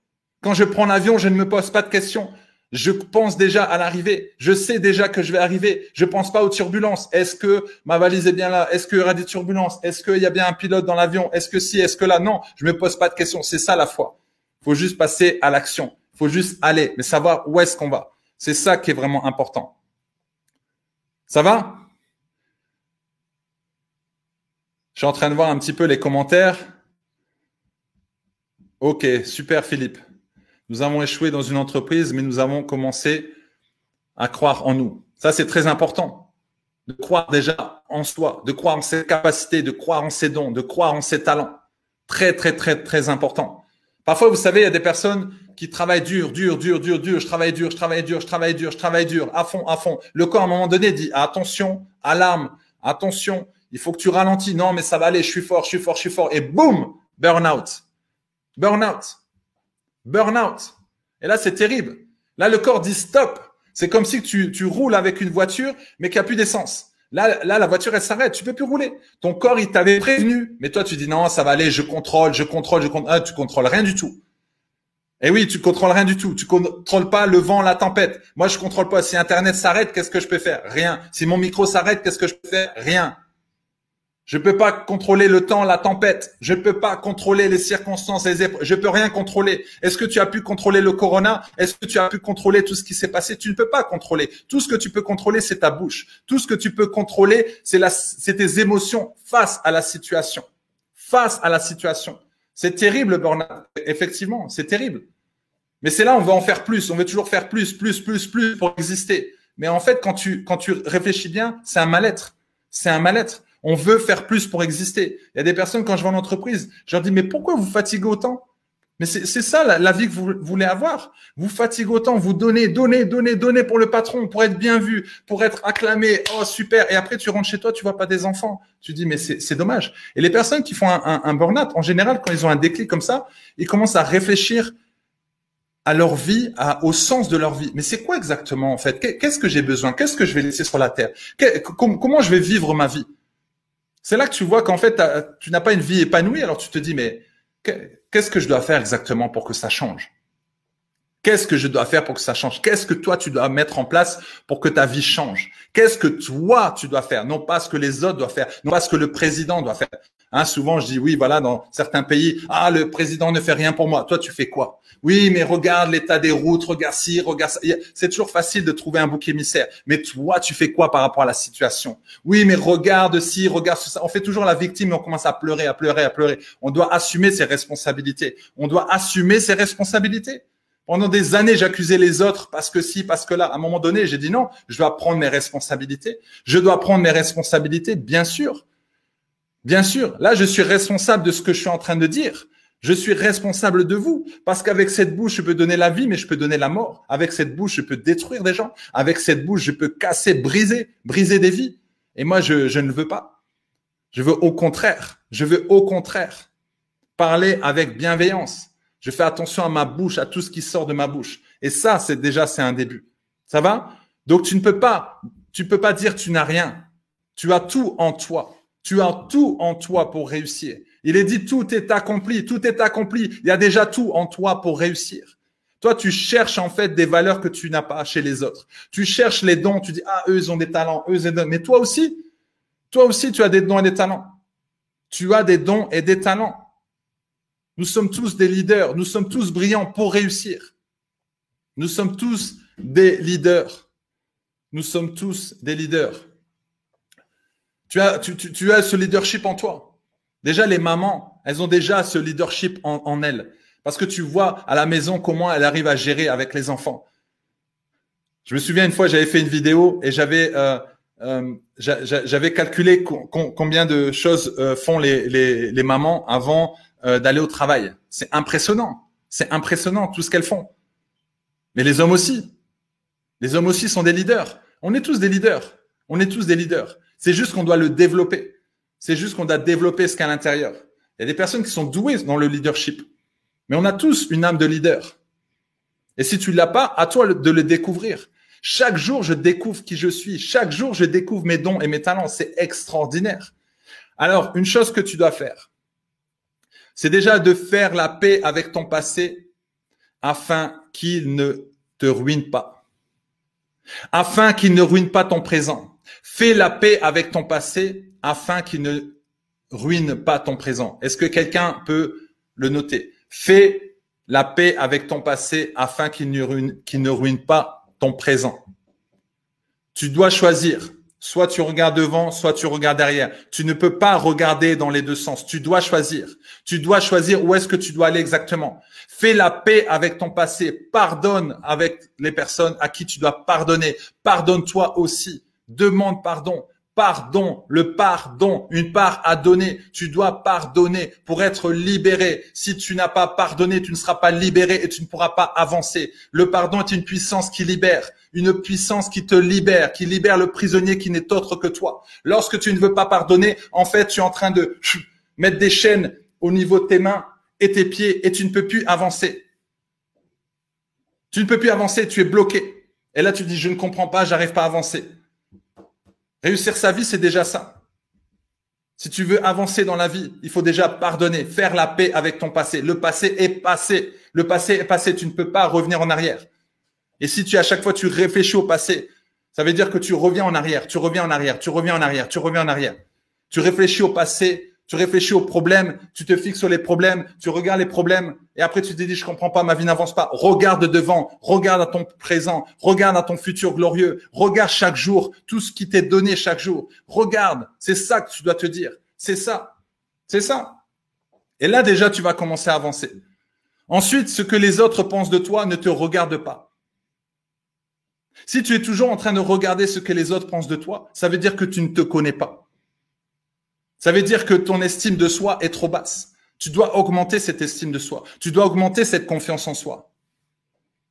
Quand je prends l'avion, je ne me pose pas de question. Je pense déjà à l'arrivée. Je sais déjà que je vais arriver. Je pense pas aux turbulences. Est-ce que ma valise est bien là? Est-ce qu'il y aura des turbulences? Est-ce qu'il y a bien un pilote dans l'avion? Est-ce que si Est-ce que là? Non, je me pose pas de questions. C'est ça la foi. Faut juste passer à l'action. Faut juste aller, mais savoir où est-ce qu'on va. C'est ça qui est vraiment important. Ça va? Je suis en train de voir un petit peu les commentaires. Ok, super Philippe. Nous avons échoué dans une entreprise, mais nous avons commencé à croire en nous. Ça, c'est très important. De croire déjà en soi, de croire en ses capacités, de croire en ses dons, de croire en ses talents. Très, très, très, très important. Parfois, vous savez, il y a des personnes qui travaillent dur, dur, dur, dur, dur. Je travaille dur, je travaille dur, je travaille dur, je travaille dur, à fond, à fond. Le corps, à un moment donné, dit attention, alarme, attention, il faut que tu ralentis. Non, mais ça va aller, je suis fort, je suis fort, je suis fort. Et boum, burn-out. Burn-out. Burnout. Et là, c'est terrible. Là, le corps dit stop. C'est comme si tu, tu roules avec une voiture, mais qu'il n'y a plus d'essence. Là, là, la voiture, elle s'arrête. Tu peux plus rouler. Ton corps, il t'avait prévenu. Mais toi, tu dis non, ça va aller, je contrôle, je contrôle, je contrôle. Ah, tu contrôles rien du tout. Et oui, tu contrôles rien du tout. Tu contrôles pas le vent, la tempête. Moi, je contrôle pas. Si Internet s'arrête, qu'est-ce que je peux faire? Rien. Si mon micro s'arrête, qu'est-ce que je peux faire? Rien. Je ne peux pas contrôler le temps, la tempête. Je ne peux pas contrôler les circonstances, les épreuves. Je peux rien contrôler. Est-ce que tu as pu contrôler le corona? Est-ce que tu as pu contrôler tout ce qui s'est passé? Tu ne peux pas contrôler. Tout ce que tu peux contrôler, c'est ta bouche. Tout ce que tu peux contrôler, c'est tes émotions face à la situation. Face à la situation. C'est terrible, burn Effectivement, c'est terrible. Mais c'est là, on veut en faire plus. On veut toujours faire plus, plus, plus, plus pour exister. Mais en fait, quand tu, quand tu réfléchis bien, c'est un mal-être. C'est un mal-être. On veut faire plus pour exister. Il y a des personnes, quand je vais en entreprise, je leur dis, mais pourquoi vous fatiguez autant? Mais c'est ça la, vie que vous voulez avoir. Vous fatiguez autant, vous donnez, donnez, donnez, donnez pour le patron, pour être bien vu, pour être acclamé. Oh super. Et après tu rentres chez toi, tu vois pas des enfants. Tu dis mais c'est dommage. Et les personnes qui font un, burn-out, en général, quand ils ont un déclic comme ça, ils commencent à réfléchir à leur vie, au sens de leur vie. Mais c'est quoi exactement en fait? Qu'est-ce que j'ai besoin? Qu'est-ce que je vais laisser sur la terre? Comment je vais vivre ma vie? C'est là que tu vois qu'en fait tu n'as pas une vie épanouie. Alors tu te dis mais qu'est-ce que je dois faire exactement pour que ça change? Qu'est-ce que je dois faire pour que ça change? Qu'est-ce que toi tu dois mettre en place pour que ta vie change? Qu'est-ce que toi tu dois faire? Non pas ce que les autres doivent faire, non pas ce que le président doit faire. Hein, souvent je dis oui, voilà, dans certains pays, ah le président ne fait rien pour moi. Toi tu fais quoi? Oui, mais regarde l'état des routes, regarde ci, regarde ça. C'est toujours facile de trouver un bouc émissaire. Mais toi tu fais quoi par rapport à la situation? Oui, mais regarde ci, regarde ça. On fait toujours la victime et on commence à pleurer, à pleurer, à pleurer. On doit assumer ses responsabilités. On doit assumer ses responsabilités. Pendant des années, j'accusais les autres parce que si, parce que là. À un moment donné, j'ai dit non, je dois prendre mes responsabilités. Je dois prendre mes responsabilités, bien sûr. Bien sûr. Là, je suis responsable de ce que je suis en train de dire. Je suis responsable de vous. Parce qu'avec cette bouche, je peux donner la vie, mais je peux donner la mort. Avec cette bouche, je peux détruire des gens. Avec cette bouche, je peux casser, briser, briser des vies. Et moi, je, je ne veux pas. Je veux au contraire. Je veux au contraire parler avec bienveillance je fais attention à ma bouche, à tout ce qui sort de ma bouche. Et ça, c'est déjà, c'est un début. Ça va? Donc, tu ne peux pas, tu peux pas dire tu n'as rien. Tu as tout en toi. Tu as tout en toi pour réussir. Il est dit tout est accompli, tout est accompli. Il y a déjà tout en toi pour réussir. Toi, tu cherches en fait des valeurs que tu n'as pas chez les autres. Tu cherches les dons, tu dis ah eux ils ont des talents, eux ils ont... mais toi aussi, toi aussi tu as des dons et des talents. Tu as des dons et des talents. Nous sommes tous des leaders. Nous sommes tous brillants pour réussir. Nous sommes tous des leaders. Nous sommes tous des leaders. Tu as, tu, as ce leadership en toi. Déjà, les mamans, elles ont déjà ce leadership en, elles. Parce que tu vois à la maison comment elles arrivent à gérer avec les enfants. Je me souviens une fois, j'avais fait une vidéo et j'avais euh, euh, j'avais calculé combien de choses euh, font les, les, les mamans avant d'aller au travail. C'est impressionnant. C'est impressionnant tout ce qu'elles font. Mais les hommes aussi. Les hommes aussi sont des leaders. On est tous des leaders. On est tous des leaders. C'est juste qu'on doit le développer. C'est juste qu'on doit développer ce qu'à l'intérieur. Il y a des personnes qui sont douées dans le leadership. Mais on a tous une âme de leader. Et si tu l'as pas, à toi de le découvrir. Chaque jour, je découvre qui je suis. Chaque jour, je découvre mes dons et mes talents. C'est extraordinaire. Alors, une chose que tu dois faire, c'est déjà de faire la paix avec ton passé afin qu'il ne te ruine pas. Afin qu'il ne ruine pas ton présent. Fais la paix avec ton passé afin qu'il ne ruine pas ton présent. Est-ce que quelqu'un peut le noter? Fais la paix avec ton passé afin qu'il ne ruine, pas ton présent. Tu dois choisir Soit tu regardes devant, soit tu regardes derrière. Tu ne peux pas regarder dans les deux sens. Tu dois choisir. Tu dois choisir où est-ce que tu dois aller exactement. Fais la paix avec ton passé. Pardonne avec les personnes à qui tu dois pardonner. Pardonne-toi aussi. Demande pardon pardon, le pardon, une part à donner. Tu dois pardonner pour être libéré. Si tu n'as pas pardonné, tu ne seras pas libéré et tu ne pourras pas avancer. Le pardon est une puissance qui libère, une puissance qui te libère, qui libère le prisonnier qui n'est autre que toi. Lorsque tu ne veux pas pardonner, en fait, tu es en train de mettre des chaînes au niveau de tes mains et tes pieds et tu ne peux plus avancer. Tu ne peux plus avancer, tu es bloqué. Et là, tu dis, je ne comprends pas, j'arrive pas à avancer. Réussir sa vie, c'est déjà ça. Si tu veux avancer dans la vie, il faut déjà pardonner, faire la paix avec ton passé. Le passé est passé. Le passé est passé. Tu ne peux pas revenir en arrière. Et si tu à chaque fois tu réfléchis au passé, ça veut dire que tu reviens en arrière, tu reviens en arrière, tu reviens en arrière, tu reviens en arrière. Tu réfléchis au passé, tu réfléchis aux problèmes, tu te fixes sur les problèmes, tu regardes les problèmes et après tu te dis je comprends pas, ma vie n'avance pas. Regarde devant, regarde à ton présent, regarde à ton futur glorieux, regarde chaque jour tout ce qui t'est donné chaque jour. Regarde, c'est ça que tu dois te dire. C'est ça. C'est ça. Et là déjà tu vas commencer à avancer. Ensuite, ce que les autres pensent de toi ne te regarde pas. Si tu es toujours en train de regarder ce que les autres pensent de toi, ça veut dire que tu ne te connais pas. Ça veut dire que ton estime de soi est trop basse. Tu dois augmenter cette estime de soi. Tu dois augmenter cette confiance en soi.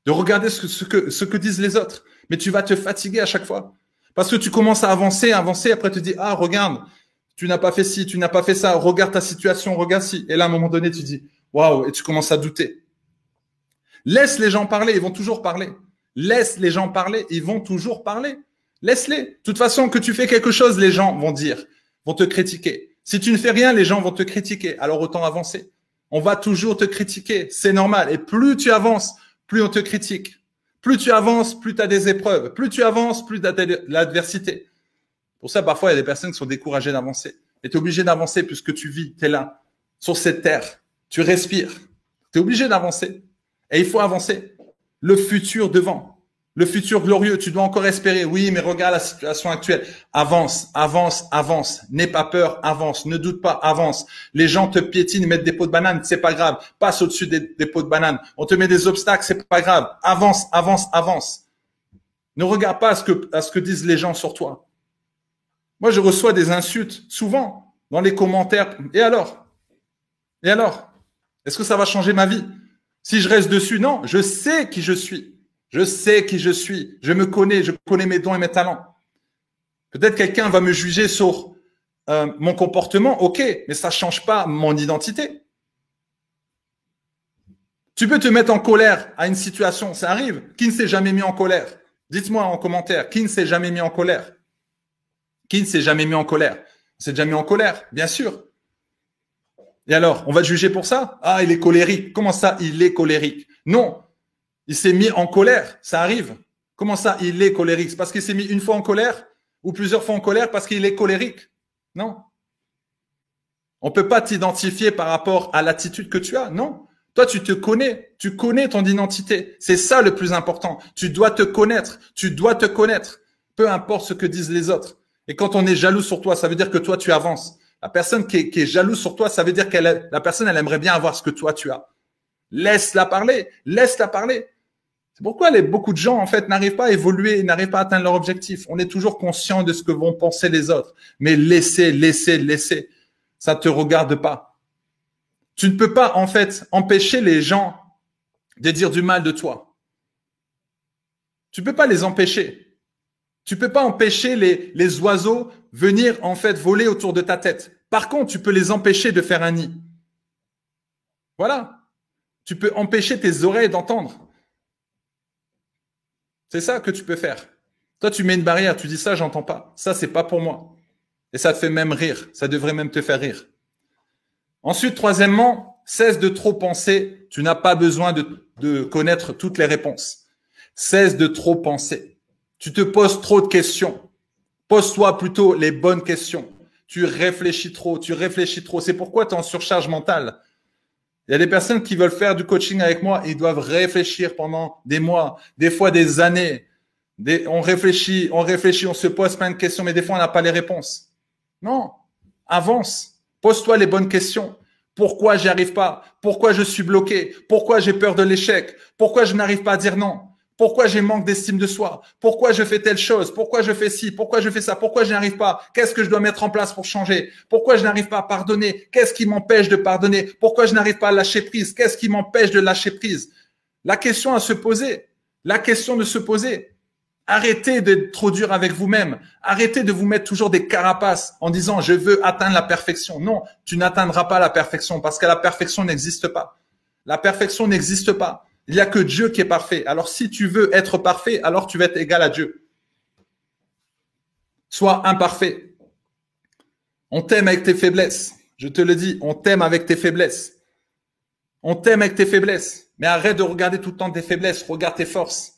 De regarder ce que, ce que, disent les autres. Mais tu vas te fatiguer à chaque fois. Parce que tu commences à avancer, avancer, après tu dis, ah, regarde, tu n'as pas fait ci, tu n'as pas fait ça, regarde ta situation, regarde ci. Et là, à un moment donné, tu dis, waouh, et tu commences à douter. Laisse les gens parler, ils vont toujours parler. Laisse les gens parler, ils vont toujours parler. Laisse-les. De toute façon, que tu fais quelque chose, les gens vont dire, vont te critiquer. Si tu ne fais rien, les gens vont te critiquer. Alors autant avancer. On va toujours te critiquer. C'est normal. Et plus tu avances, plus on te critique. Plus tu avances, plus tu as des épreuves. Plus tu avances, plus tu as de l'adversité. Pour ça, parfois, il y a des personnes qui sont découragées d'avancer. Et tu es obligé d'avancer puisque tu vis, tu es là, sur cette terre. Tu respires. Tu es obligé d'avancer. Et il faut avancer. Le futur devant. Le futur glorieux, tu dois encore espérer. Oui, mais regarde la situation actuelle. Avance, avance, avance. N'aie pas peur, avance. Ne doute pas, avance. Les gens te piétinent, mettent des pots de banane, c'est pas grave. Passe au-dessus des, pots de banane. On te met des obstacles, c'est pas grave. Avance, avance, avance. Ne regarde pas à ce que, à ce que disent les gens sur toi. Moi, je reçois des insultes souvent dans les commentaires. Et alors? Et alors? Est-ce que ça va changer ma vie? Si je reste dessus, non. Je sais qui je suis. Je sais qui je suis. Je me connais. Je connais mes dons et mes talents. Peut-être quelqu'un va me juger sur euh, mon comportement. Ok, mais ça change pas mon identité. Tu peux te mettre en colère à une situation. Ça arrive. Qui ne s'est jamais mis en colère? Dites-moi en commentaire. Qui ne s'est jamais mis en colère? Qui ne s'est jamais mis en colère? S'est déjà mis en colère, bien sûr. Et alors, on va juger pour ça? Ah, il est colérique. Comment ça, il est colérique? Non, il s'est mis en colère. Ça arrive. Comment ça, il est colérique? C'est parce qu'il s'est mis une fois en colère ou plusieurs fois en colère parce qu'il est colérique? Non. On peut pas t'identifier par rapport à l'attitude que tu as. Non. Toi, tu te connais. Tu connais ton identité. C'est ça le plus important. Tu dois te connaître. Tu dois te connaître. Peu importe ce que disent les autres. Et quand on est jaloux sur toi, ça veut dire que toi, tu avances. La personne qui est, qui jalouse sur toi, ça veut dire qu'elle, la personne, elle aimerait bien avoir ce que toi, tu as. Laisse-la parler. Laisse-la parler. Pourquoi beaucoup de gens, en fait, n'arrivent pas à évoluer, n'arrivent pas à atteindre leur objectif? On est toujours conscient de ce que vont penser les autres. Mais laissez, laissez, laissez. Ça te regarde pas. Tu ne peux pas, en fait, empêcher les gens de dire du mal de toi. Tu peux pas les empêcher. Tu peux pas empêcher les, les oiseaux venir en fait voler autour de ta tête. Par contre, tu peux les empêcher de faire un nid. Voilà. Tu peux empêcher tes oreilles d'entendre. C'est ça que tu peux faire. Toi, tu mets une barrière, tu dis ça, j'entends pas. Ça, c'est pas pour moi. Et ça te fait même rire. Ça devrait même te faire rire. Ensuite, troisièmement, cesse de trop penser. Tu n'as pas besoin de, de connaître toutes les réponses. Cesse de trop penser. Tu te poses trop de questions. Pose-toi plutôt les bonnes questions. Tu réfléchis trop, tu réfléchis trop. C'est pourquoi tu es en surcharge mentale. Il y a des personnes qui veulent faire du coaching avec moi, ils doivent réfléchir pendant des mois, des fois des années. on réfléchit, on réfléchit, on se pose plein de questions, mais des fois on n'a pas les réponses. Non, avance, pose-toi les bonnes questions. Pourquoi j'y arrive pas? Pourquoi je suis bloqué? Pourquoi j'ai peur de l'échec? Pourquoi je n'arrive pas à dire non? Pourquoi j'ai manque d'estime de soi? Pourquoi je fais telle chose? Pourquoi je fais ci? Pourquoi je fais ça? Pourquoi je n'y arrive pas? Qu'est-ce que je dois mettre en place pour changer? Pourquoi je n'arrive pas à pardonner? Qu'est-ce qui m'empêche de pardonner? Pourquoi je n'arrive pas à lâcher prise? Qu'est-ce qui m'empêche de lâcher prise? La question à se poser, la question de se poser. Arrêtez d'être trop dur avec vous-même. Arrêtez de vous mettre toujours des carapaces en disant je veux atteindre la perfection. Non, tu n'atteindras pas la perfection parce que la perfection n'existe pas. La perfection n'existe pas. Il n'y a que Dieu qui est parfait. Alors si tu veux être parfait, alors tu vas être égal à Dieu. Sois imparfait. On t'aime avec tes faiblesses. Je te le dis, on t'aime avec tes faiblesses. On t'aime avec tes faiblesses. Mais arrête de regarder tout le temps tes faiblesses. Regarde tes forces.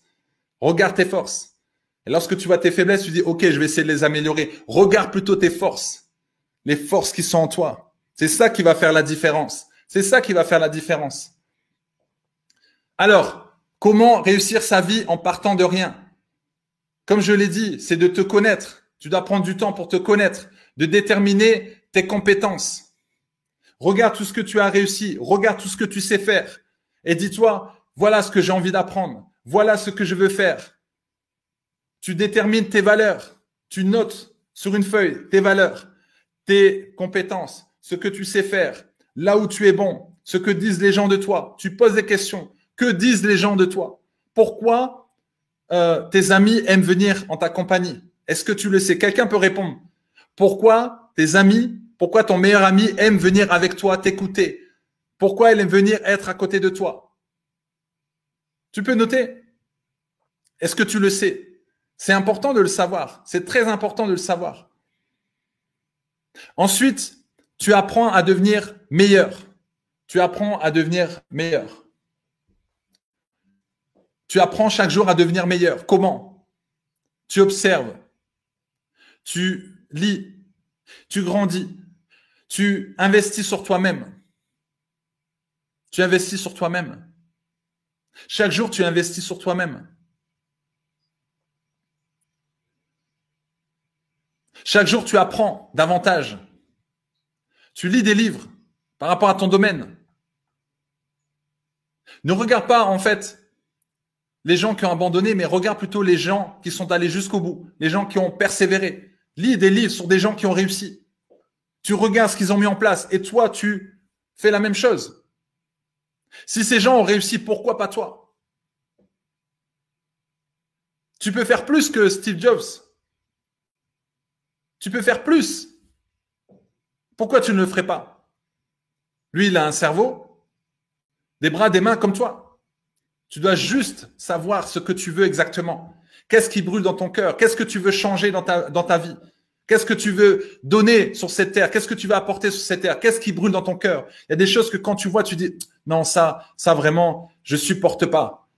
Regarde tes forces. Et lorsque tu vois tes faiblesses, tu dis, OK, je vais essayer de les améliorer. Regarde plutôt tes forces. Les forces qui sont en toi. C'est ça qui va faire la différence. C'est ça qui va faire la différence. Alors, comment réussir sa vie en partant de rien? Comme je l'ai dit, c'est de te connaître. Tu dois prendre du temps pour te connaître, de déterminer tes compétences. Regarde tout ce que tu as réussi, regarde tout ce que tu sais faire et dis-toi, voilà ce que j'ai envie d'apprendre, voilà ce que je veux faire. Tu détermines tes valeurs, tu notes sur une feuille tes valeurs, tes compétences, ce que tu sais faire. là où tu es bon, ce que disent les gens de toi. Tu poses des questions. Que disent les gens de toi? Pourquoi euh, tes amis aiment venir en ta compagnie? Est-ce que tu le sais? Quelqu'un peut répondre. Pourquoi tes amis, pourquoi ton meilleur ami aime venir avec toi, t'écouter? Pourquoi elle aime venir être à côté de toi? Tu peux noter? Est-ce que tu le sais? C'est important de le savoir. C'est très important de le savoir. Ensuite, tu apprends à devenir meilleur. Tu apprends à devenir meilleur. Tu apprends chaque jour à devenir meilleur. Comment? Tu observes. Tu lis. Tu grandis. Tu investis sur toi-même. Tu investis sur toi-même. Chaque jour, tu investis sur toi-même. Chaque jour, tu apprends davantage. Tu lis des livres par rapport à ton domaine. Ne regarde pas, en fait, les gens qui ont abandonné, mais regarde plutôt les gens qui sont allés jusqu'au bout, les gens qui ont persévéré. Lis des livres sur des gens qui ont réussi. Tu regardes ce qu'ils ont mis en place et toi, tu fais la même chose. Si ces gens ont réussi, pourquoi pas toi? Tu peux faire plus que Steve Jobs. Tu peux faire plus. Pourquoi tu ne le ferais pas? Lui, il a un cerveau, des bras, des mains comme toi. Tu dois juste savoir ce que tu veux exactement. Qu'est-ce qui brûle dans ton cœur? Qu'est-ce que tu veux changer dans ta, vie? Qu'est-ce que tu veux donner sur cette terre? Qu'est-ce que tu veux apporter sur cette terre? Qu'est-ce qui brûle dans ton cœur? Il y a des choses que quand tu vois, tu dis non, ça, ça vraiment, je supporte pas.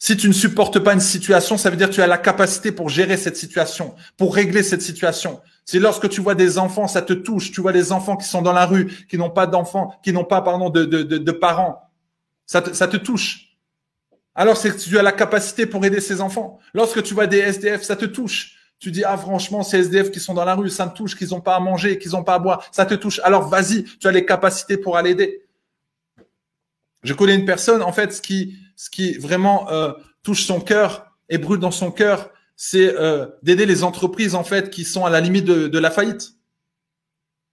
Si tu ne supportes pas une situation, ça veut dire que tu as la capacité pour gérer cette situation, pour régler cette situation. C'est lorsque tu vois des enfants, ça te touche. Tu vois des enfants qui sont dans la rue, qui n'ont pas d'enfants, qui n'ont pas, pardon, de, de, de, parents. Ça te touche. Alors, c'est que tu as la capacité pour aider ces enfants. Lorsque tu vois des SDF, ça te touche. Tu dis, ah, franchement, ces SDF qui sont dans la rue, ça me touche, qu'ils n'ont pas à manger, qu'ils n'ont pas à boire. Ça te touche. Alors, vas-y, tu as les capacités pour aller aider. Je connais une personne, en fait, ce qui, ce qui vraiment euh, touche son cœur et brûle dans son cœur, c'est euh, d'aider les entreprises en fait qui sont à la limite de, de la faillite.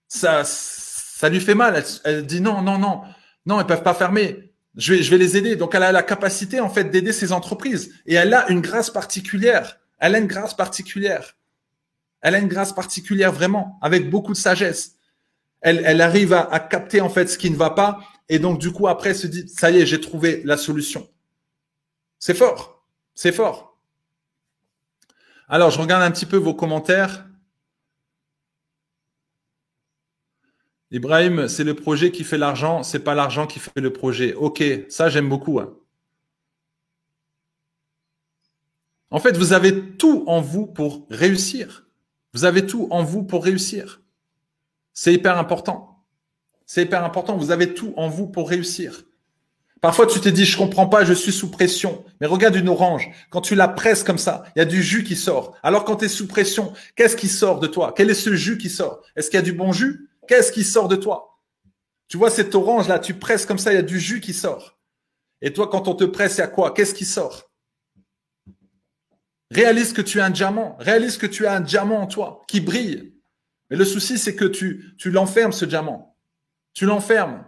Ça, ça lui fait mal. Elle, dit non, non, non, non, elles peuvent pas fermer. Je vais, les aider. Donc elle a la capacité en fait d'aider ces entreprises et elle a une grâce particulière. Elle a une grâce particulière. Elle a une grâce particulière vraiment, avec beaucoup de sagesse. Elle, arrive à, à capter en fait ce qui ne va pas et donc du coup après elle se dit ça y est, j'ai trouvé la solution. C'est fort, c'est fort. Alors, je regarde un petit peu vos commentaires. Ibrahim, c'est le projet qui fait l'argent, c'est pas l'argent qui fait le projet. Ok, ça j'aime beaucoup. Hein. En fait, vous avez tout en vous pour réussir. Vous avez tout en vous pour réussir. C'est hyper important. C'est hyper important. Vous avez tout en vous pour réussir. Parfois, tu te dis, je comprends pas, je suis sous pression. Mais regarde une orange. Quand tu la presses comme ça, il y a du jus qui sort. Alors, quand tu es sous pression, qu'est-ce qui sort de toi? Quel est ce jus qui sort? Est-ce qu'il y a du bon jus? Qu'est-ce qui sort de toi? Tu vois cette orange là, tu presses comme ça, il y a du jus qui sort. Et toi, quand on te presse, il y a quoi? Qu'est-ce qui sort? Réalise que tu es un diamant. Réalise que tu as un diamant en toi qui brille. Mais le souci, c'est que tu, tu l'enfermes, ce diamant. Tu l'enfermes.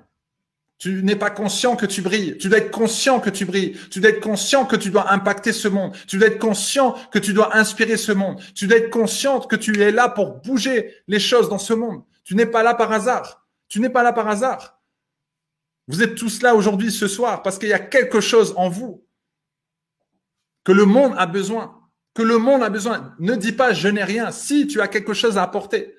Tu n'es pas conscient que tu brilles. Tu dois être conscient que tu brilles. Tu dois être conscient que tu dois impacter ce monde. Tu dois être conscient que tu dois inspirer ce monde. Tu dois être conscient que tu es là pour bouger les choses dans ce monde. Tu n'es pas là par hasard. Tu n'es pas là par hasard. Vous êtes tous là aujourd'hui, ce soir, parce qu'il y a quelque chose en vous que le monde a besoin. Que le monde a besoin. Ne dis pas je n'ai rien. Si tu as quelque chose à apporter.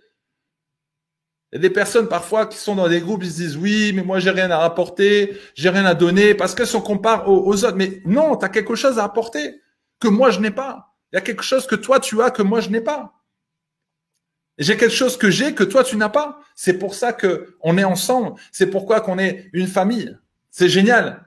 Il y a des personnes parfois qui sont dans des groupes, ils se disent oui, mais moi j'ai rien à rapporter, j'ai rien à donner, parce que si on compare aux, autres, mais non, tu as quelque chose à apporter que moi je n'ai pas. Il y a quelque chose que toi tu as que moi je n'ai pas. J'ai quelque chose que j'ai que toi tu n'as pas. C'est pour ça que on est ensemble. C'est pourquoi qu'on est une famille. C'est génial.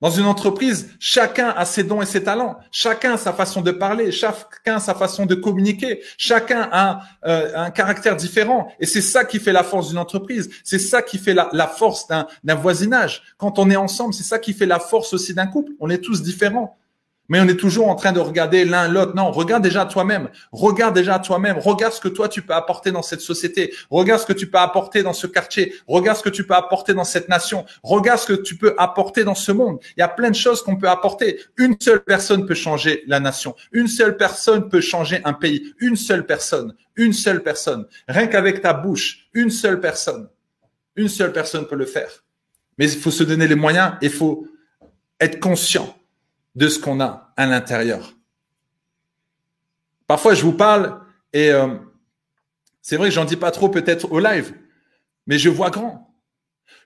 Dans une entreprise, chacun a ses dons et ses talents, chacun sa façon de parler, chacun sa façon de communiquer, chacun a euh, un caractère différent. Et c'est ça qui fait la force d'une entreprise, c'est ça qui fait la force d'un voisinage. Quand on est ensemble, c'est ça qui fait la force aussi d'un couple. On est tous différents. Mais on est toujours en train de regarder l'un l'autre. Non, regarde déjà toi-même. Regarde déjà toi-même. Regarde ce que toi tu peux apporter dans cette société. Regarde ce que tu peux apporter dans ce quartier. Regarde ce que tu peux apporter dans cette nation. Regarde ce que tu peux apporter dans ce monde. Il y a plein de choses qu'on peut apporter. Une seule personne peut changer la nation. Une seule personne peut changer un pays. Une seule personne. Une seule personne. Rien qu'avec ta bouche. Une seule personne. Une seule personne peut le faire. Mais il faut se donner les moyens. Il faut être conscient de ce qu'on a à l'intérieur. Parfois, je vous parle et euh, c'est vrai que j'en dis pas trop peut-être au live, mais je vois grand.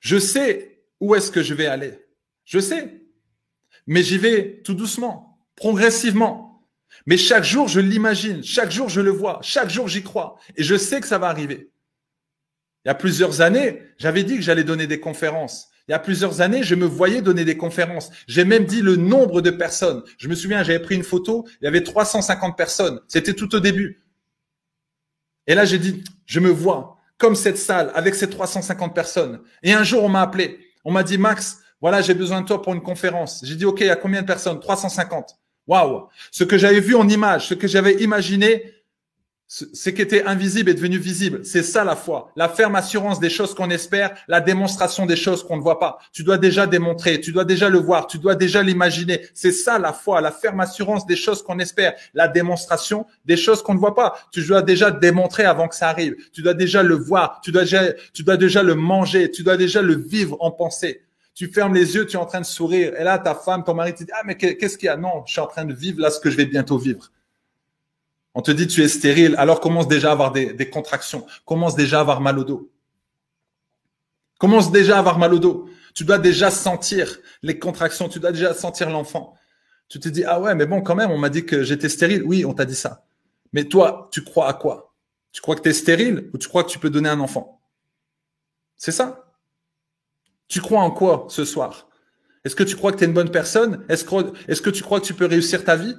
Je sais où est-ce que je vais aller. Je sais. Mais j'y vais tout doucement, progressivement. Mais chaque jour, je l'imagine. Chaque jour, je le vois. Chaque jour, j'y crois. Et je sais que ça va arriver. Il y a plusieurs années, j'avais dit que j'allais donner des conférences. Il y a plusieurs années, je me voyais donner des conférences. J'ai même dit le nombre de personnes. Je me souviens, j'avais pris une photo, il y avait 350 personnes. C'était tout au début. Et là, j'ai dit, je me vois comme cette salle avec ces 350 personnes. Et un jour, on m'a appelé. On m'a dit, Max, voilà, j'ai besoin de toi pour une conférence. J'ai dit, OK, il y a combien de personnes? 350. Waouh Ce que j'avais vu en image, ce que j'avais imaginé, ce qui était invisible est devenu visible. C'est ça la foi. La ferme assurance des choses qu'on espère, la démonstration des choses qu'on ne voit pas. Tu dois déjà démontrer, tu dois déjà le voir, tu dois déjà l'imaginer. C'est ça la foi, la ferme assurance des choses qu'on espère, la démonstration des choses qu'on ne voit pas. Tu dois déjà démontrer avant que ça arrive. Tu dois déjà le voir, tu dois déjà, tu dois déjà le manger, tu dois déjà le vivre en pensée. Tu fermes les yeux, tu es en train de sourire. Et là, ta femme, ton mari te dit, ah, mais qu'est-ce qu'il y a? Non, je suis en train de vivre là ce que je vais bientôt vivre. On te dit tu es stérile, alors commence déjà à avoir des, contractions, commence déjà à avoir mal au dos. Commence déjà à avoir mal au dos. Tu dois déjà sentir les contractions, tu dois déjà sentir l'enfant. Tu te dis, ah ouais, mais bon, quand même, on m'a dit que j'étais stérile. Oui, on t'a dit ça. Mais toi, tu crois à quoi? Tu crois que tu es stérile ou tu crois que tu peux donner un enfant? C'est ça? Tu crois en quoi ce soir? Est-ce que tu crois que tu es une bonne personne? Est-ce que, tu crois que tu peux réussir ta vie?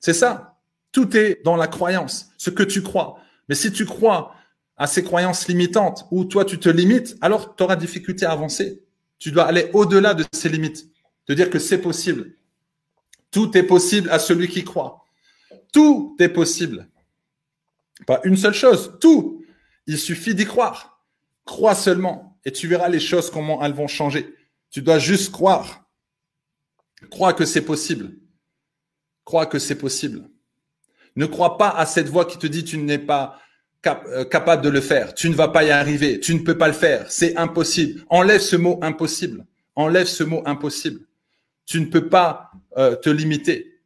C'est ça. Tout est dans la croyance, ce que tu crois. Mais si tu crois à ces croyances limitantes ou toi tu te limites, alors tu auras difficulté à avancer. Tu dois aller au-delà de ces limites, te dire que c'est possible. Tout est possible à celui qui croit. Tout est possible. Pas une seule chose, tout. Il suffit d'y croire. Crois seulement et tu verras les choses, comment elles vont changer. Tu dois juste croire. Crois que c'est possible. Crois que c'est possible. Ne crois pas à cette voix qui te dit tu n'es pas euh, capable de le faire, tu ne vas pas y arriver, tu ne peux pas le faire, c'est impossible. Enlève ce mot impossible. Enlève ce mot impossible. Tu ne peux pas euh, te limiter.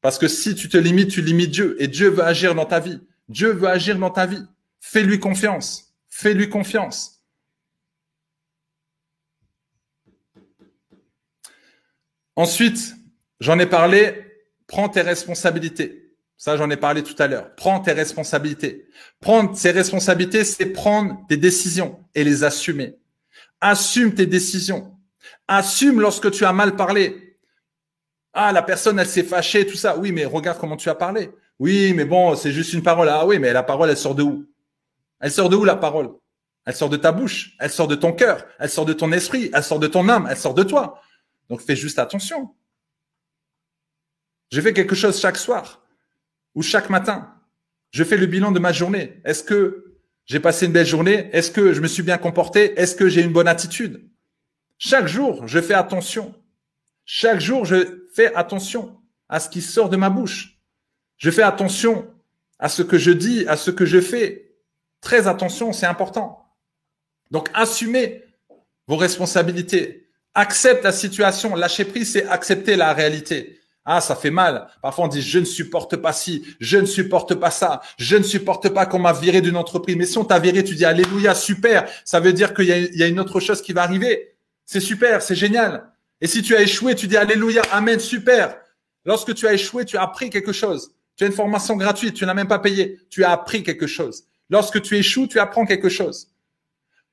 Parce que si tu te limites, tu limites Dieu. Et Dieu veut agir dans ta vie. Dieu veut agir dans ta vie. Fais-lui confiance. Fais-lui confiance. Ensuite, j'en ai parlé, prends tes responsabilités. Ça, j'en ai parlé tout à l'heure. Prends tes responsabilités. Prendre ses responsabilités, c'est prendre des décisions et les assumer. Assume tes décisions. Assume lorsque tu as mal parlé. Ah, la personne, elle s'est fâchée, tout ça. Oui, mais regarde comment tu as parlé. Oui, mais bon, c'est juste une parole. Ah oui, mais la parole, elle sort de où? Elle sort de où la parole? Elle sort de ta bouche, elle sort de ton cœur, elle sort de ton esprit, elle sort de ton âme, elle sort de toi. Donc fais juste attention. Je fais quelque chose chaque soir ou chaque matin, je fais le bilan de ma journée. Est-ce que j'ai passé une belle journée? Est-ce que je me suis bien comporté? Est-ce que j'ai une bonne attitude? Chaque jour, je fais attention. Chaque jour, je fais attention à ce qui sort de ma bouche. Je fais attention à ce que je dis, à ce que je fais. Très attention, c'est important. Donc, assumez vos responsabilités. Accepte la situation. Lâcher prise, c'est accepter la réalité. Ah, ça fait mal. Parfois, on dit, je ne supporte pas ci, je ne supporte pas ça, je ne supporte pas qu'on m'a viré d'une entreprise. Mais si on t'a viré, tu dis, Alléluia, super. Ça veut dire qu'il y, a une autre chose qui va arriver. C'est super, c'est génial. Et si tu as échoué, tu dis, Alléluia, Amen, super. Lorsque tu as échoué, tu as appris quelque chose. Tu as une formation gratuite, tu n'as même pas payé. Tu as appris quelque chose. Lorsque tu échoues, tu apprends quelque chose.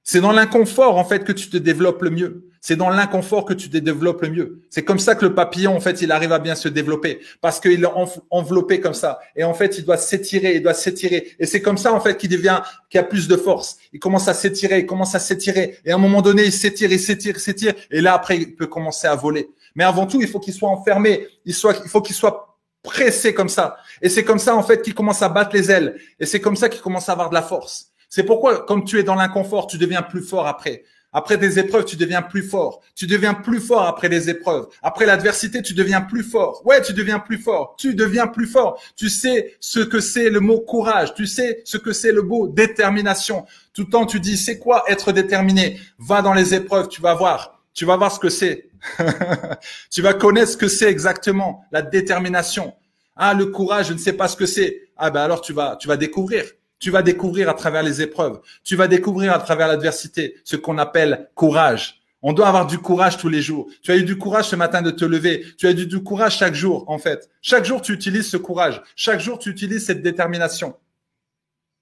C'est dans l'inconfort, en fait, que tu te développes le mieux. C'est dans l'inconfort que tu te développes le mieux. C'est comme ça que le papillon, en fait, il arrive à bien se développer parce qu'il est enveloppé comme ça. Et en fait, il doit s'étirer, il doit s'étirer. Et c'est comme ça, en fait, qu'il devient, qu'il a plus de force. Il commence à s'étirer, il commence à s'étirer. Et à un moment donné, il s'étire, il s'étire, il s'étire. Et là, après, il peut commencer à voler. Mais avant tout, il faut qu'il soit enfermé. Il, il faut qu'il soit pressé comme ça. Et c'est comme ça, en fait, qu'il commence à battre les ailes. Et c'est comme ça qu'il commence à avoir de la force. C'est pourquoi, comme tu es dans l'inconfort, tu deviens plus fort après. Après des épreuves, tu deviens plus fort. Tu deviens plus fort après les épreuves. Après l'adversité, tu deviens plus fort. Ouais, tu deviens plus fort. Tu deviens plus fort. Tu sais ce que c'est le mot courage. Tu sais ce que c'est le mot détermination. Tout le temps, tu dis, c'est quoi être déterminé? Va dans les épreuves, tu vas voir. Tu vas voir ce que c'est. tu vas connaître ce que c'est exactement, la détermination. Ah, le courage, je ne sais pas ce que c'est. Ah ben alors tu vas, tu vas découvrir. Tu vas découvrir à travers les épreuves. Tu vas découvrir à travers l'adversité ce qu'on appelle courage. On doit avoir du courage tous les jours. Tu as eu du courage ce matin de te lever. Tu as eu du courage chaque jour, en fait. Chaque jour, tu utilises ce courage. Chaque jour, tu utilises cette détermination.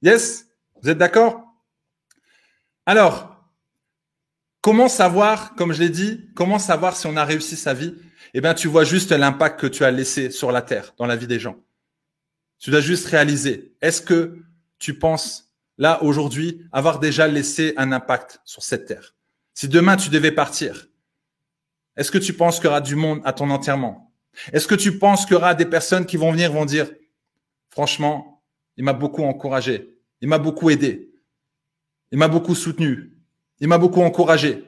Yes? Vous êtes d'accord? Alors, comment savoir, comme je l'ai dit, comment savoir si on a réussi sa vie? Eh bien, tu vois juste l'impact que tu as laissé sur la terre, dans la vie des gens. Tu dois juste réaliser. Est-ce que tu penses, là, aujourd'hui, avoir déjà laissé un impact sur cette terre. Si demain tu devais partir, est-ce que tu penses qu'il y aura du monde à ton enterrement? Est-ce que tu penses qu'il y aura des personnes qui vont venir, vont dire, franchement, il m'a beaucoup encouragé, il m'a beaucoup aidé, il m'a beaucoup soutenu, il m'a beaucoup encouragé.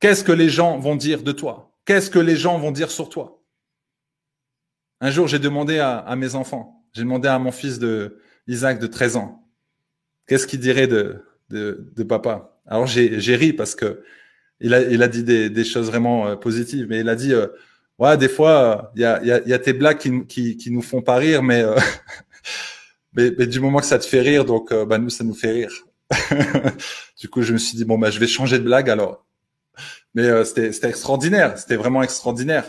Qu'est-ce que les gens vont dire de toi? Qu'est-ce que les gens vont dire sur toi? Un jour, j'ai demandé à, à mes enfants, j'ai demandé à mon fils de Isaac de 13 ans, qu'est-ce qu'il dirait de, de, de papa? Alors j'ai ri parce que il a, il a dit des, des choses vraiment euh, positives, mais il a dit euh, ouais des fois il y a, y, a, y a tes blagues qui, qui, qui nous font pas rire, mais, euh, mais, mais du moment que ça te fait rire, donc bah nous ça nous fait rire. du coup je me suis dit bon bah je vais changer de blague alors. Mais c'était extraordinaire, c'était vraiment extraordinaire.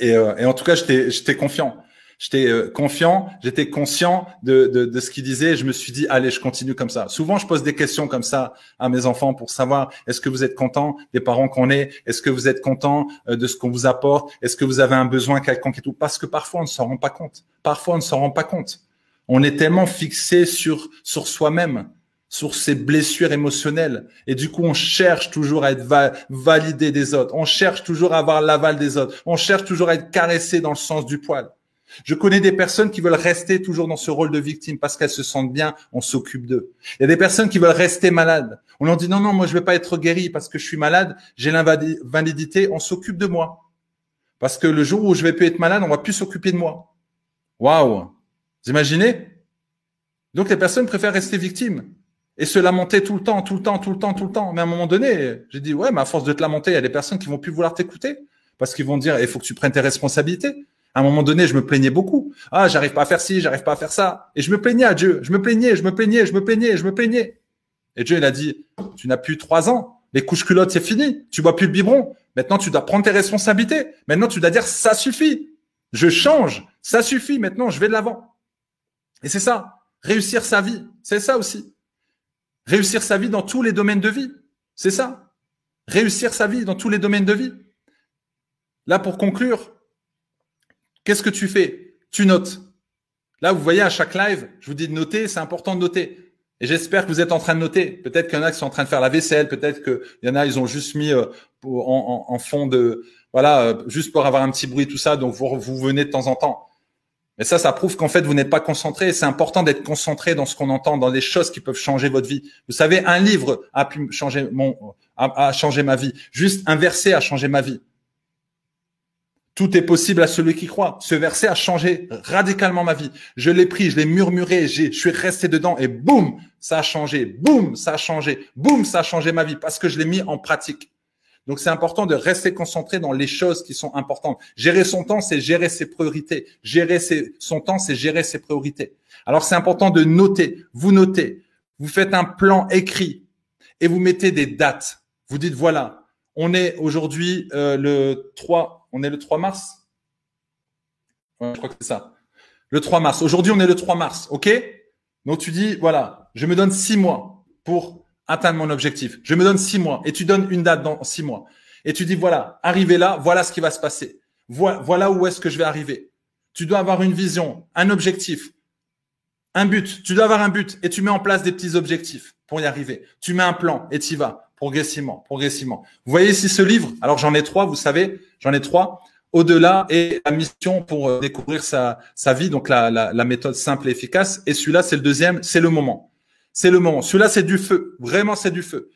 Et, et en tout cas j'étais confiant j'étais euh, confiant, j'étais conscient de, de, de ce qu'il disait. je me suis dit, allez, je continue comme ça. Souvent, je pose des questions comme ça à mes enfants pour savoir est-ce que vous êtes content des parents qu'on est? Est-ce que vous êtes content euh, de ce qu'on vous apporte? Est-ce que vous avez un besoin quelconque et tout? Parce que parfois, on ne s'en rend pas compte. Parfois, on ne s'en rend pas compte. On est tellement fixé sur sur soi-même sur ses blessures émotionnelles. Et du coup, on cherche toujours à être validé des autres. On cherche toujours à avoir l'aval des autres. On cherche toujours à être caressé dans le sens du poil. Je connais des personnes qui veulent rester toujours dans ce rôle de victime parce qu'elles se sentent bien, on s'occupe d'eux. Il y a des personnes qui veulent rester malades. On leur dit non, non, moi je vais pas être guéri parce que je suis malade, j'ai l'invalidité, on s'occupe de moi. Parce que le jour où je vais plus être malade, on va plus s'occuper de moi. Waouh Vous imaginez? Donc les personnes préfèrent rester victimes et se lamenter tout le temps, tout le temps, tout le temps, tout le temps. Mais à un moment donné, j'ai dit ouais, mais à force de te lamenter, il y a des personnes qui vont plus vouloir t'écouter parce qu'ils vont dire il faut que tu prennes tes responsabilités. À un moment donné, je me plaignais beaucoup. Ah, j'arrive pas à faire ci, j'arrive pas à faire ça. Et je me plaignais à Dieu. Je me plaignais, je me plaignais, je me plaignais, je me plaignais. Et Dieu, il a dit, tu n'as plus trois ans. Les couches culottes, c'est fini. Tu bois plus le biberon. Maintenant, tu dois prendre tes responsabilités. Maintenant, tu dois dire, ça suffit. Je change. Ça suffit. Maintenant, je vais de l'avant. Et c'est ça. Réussir sa vie. C'est ça aussi. Réussir sa vie dans tous les domaines de vie. C'est ça. Réussir sa vie dans tous les domaines de vie. Là, pour conclure, Qu'est-ce que tu fais? Tu notes. Là, vous voyez, à chaque live, je vous dis de noter, c'est important de noter. Et j'espère que vous êtes en train de noter. Peut-être qu'il y en a qui sont en train de faire la vaisselle, peut-être qu'il y en a, ils ont juste mis euh, en, fond de, voilà, euh, juste pour avoir un petit bruit, tout ça. Donc, vous, vous venez de temps en temps. Mais ça, ça prouve qu'en fait, vous n'êtes pas concentré. C'est important d'être concentré dans ce qu'on entend, dans les choses qui peuvent changer votre vie. Vous savez, un livre a pu changer mon, a, a changé ma vie. Juste un verset a changé ma vie. Tout est possible à celui qui croit. Ce verset a changé radicalement ma vie. Je l'ai pris, je l'ai murmuré, je suis resté dedans et boum, ça a changé. Boum, ça a changé. Boum, ça a changé ma vie parce que je l'ai mis en pratique. Donc c'est important de rester concentré dans les choses qui sont importantes. Gérer son temps, c'est gérer ses priorités. Gérer son temps, c'est gérer ses priorités. Alors c'est important de noter. Vous notez. Vous faites un plan écrit et vous mettez des dates. Vous dites voilà, on est aujourd'hui euh, le 3 on est le 3 mars Je crois que c'est ça. Le 3 mars. Aujourd'hui, on est le 3 mars. OK? Donc, tu dis, voilà, je me donne six mois pour atteindre mon objectif. Je me donne six mois. Et tu donnes une date dans six mois. Et tu dis, voilà, arrivé là, voilà ce qui va se passer. Voilà où est-ce que je vais arriver. Tu dois avoir une vision, un objectif, un but. Tu dois avoir un but et tu mets en place des petits objectifs pour y arriver. Tu mets un plan et tu y vas progressivement, progressivement. Vous voyez ici ce livre? Alors j'en ai trois, vous savez, j'en ai trois. Au-delà et la mission pour euh, découvrir sa, sa vie, donc la, la, la méthode simple et efficace. Et celui-là, c'est le deuxième, c'est le moment. C'est le moment. Celui-là, c'est du feu. Vraiment, c'est du feu.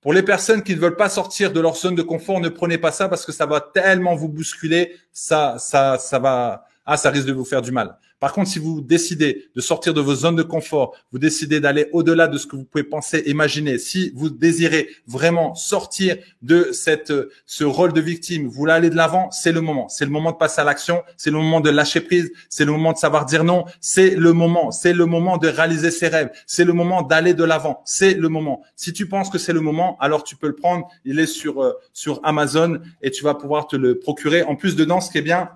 Pour les personnes qui ne veulent pas sortir de leur zone de confort, ne prenez pas ça parce que ça va tellement vous bousculer, ça, ça, ça va, ah, ça risque de vous faire du mal. Par contre, si vous décidez de sortir de vos zones de confort, vous décidez d'aller au-delà de ce que vous pouvez penser, imaginer, si vous désirez vraiment sortir de cette, ce rôle de victime, vous voulez aller de l'avant, c'est le moment. C'est le moment de passer à l'action. C'est le moment de lâcher prise. C'est le moment de savoir dire non. C'est le moment. C'est le moment de réaliser ses rêves. C'est le moment d'aller de l'avant. C'est le moment. Si tu penses que c'est le moment, alors tu peux le prendre. Il est sur, euh, sur Amazon et tu vas pouvoir te le procurer. En plus, dedans, ce qui est bien,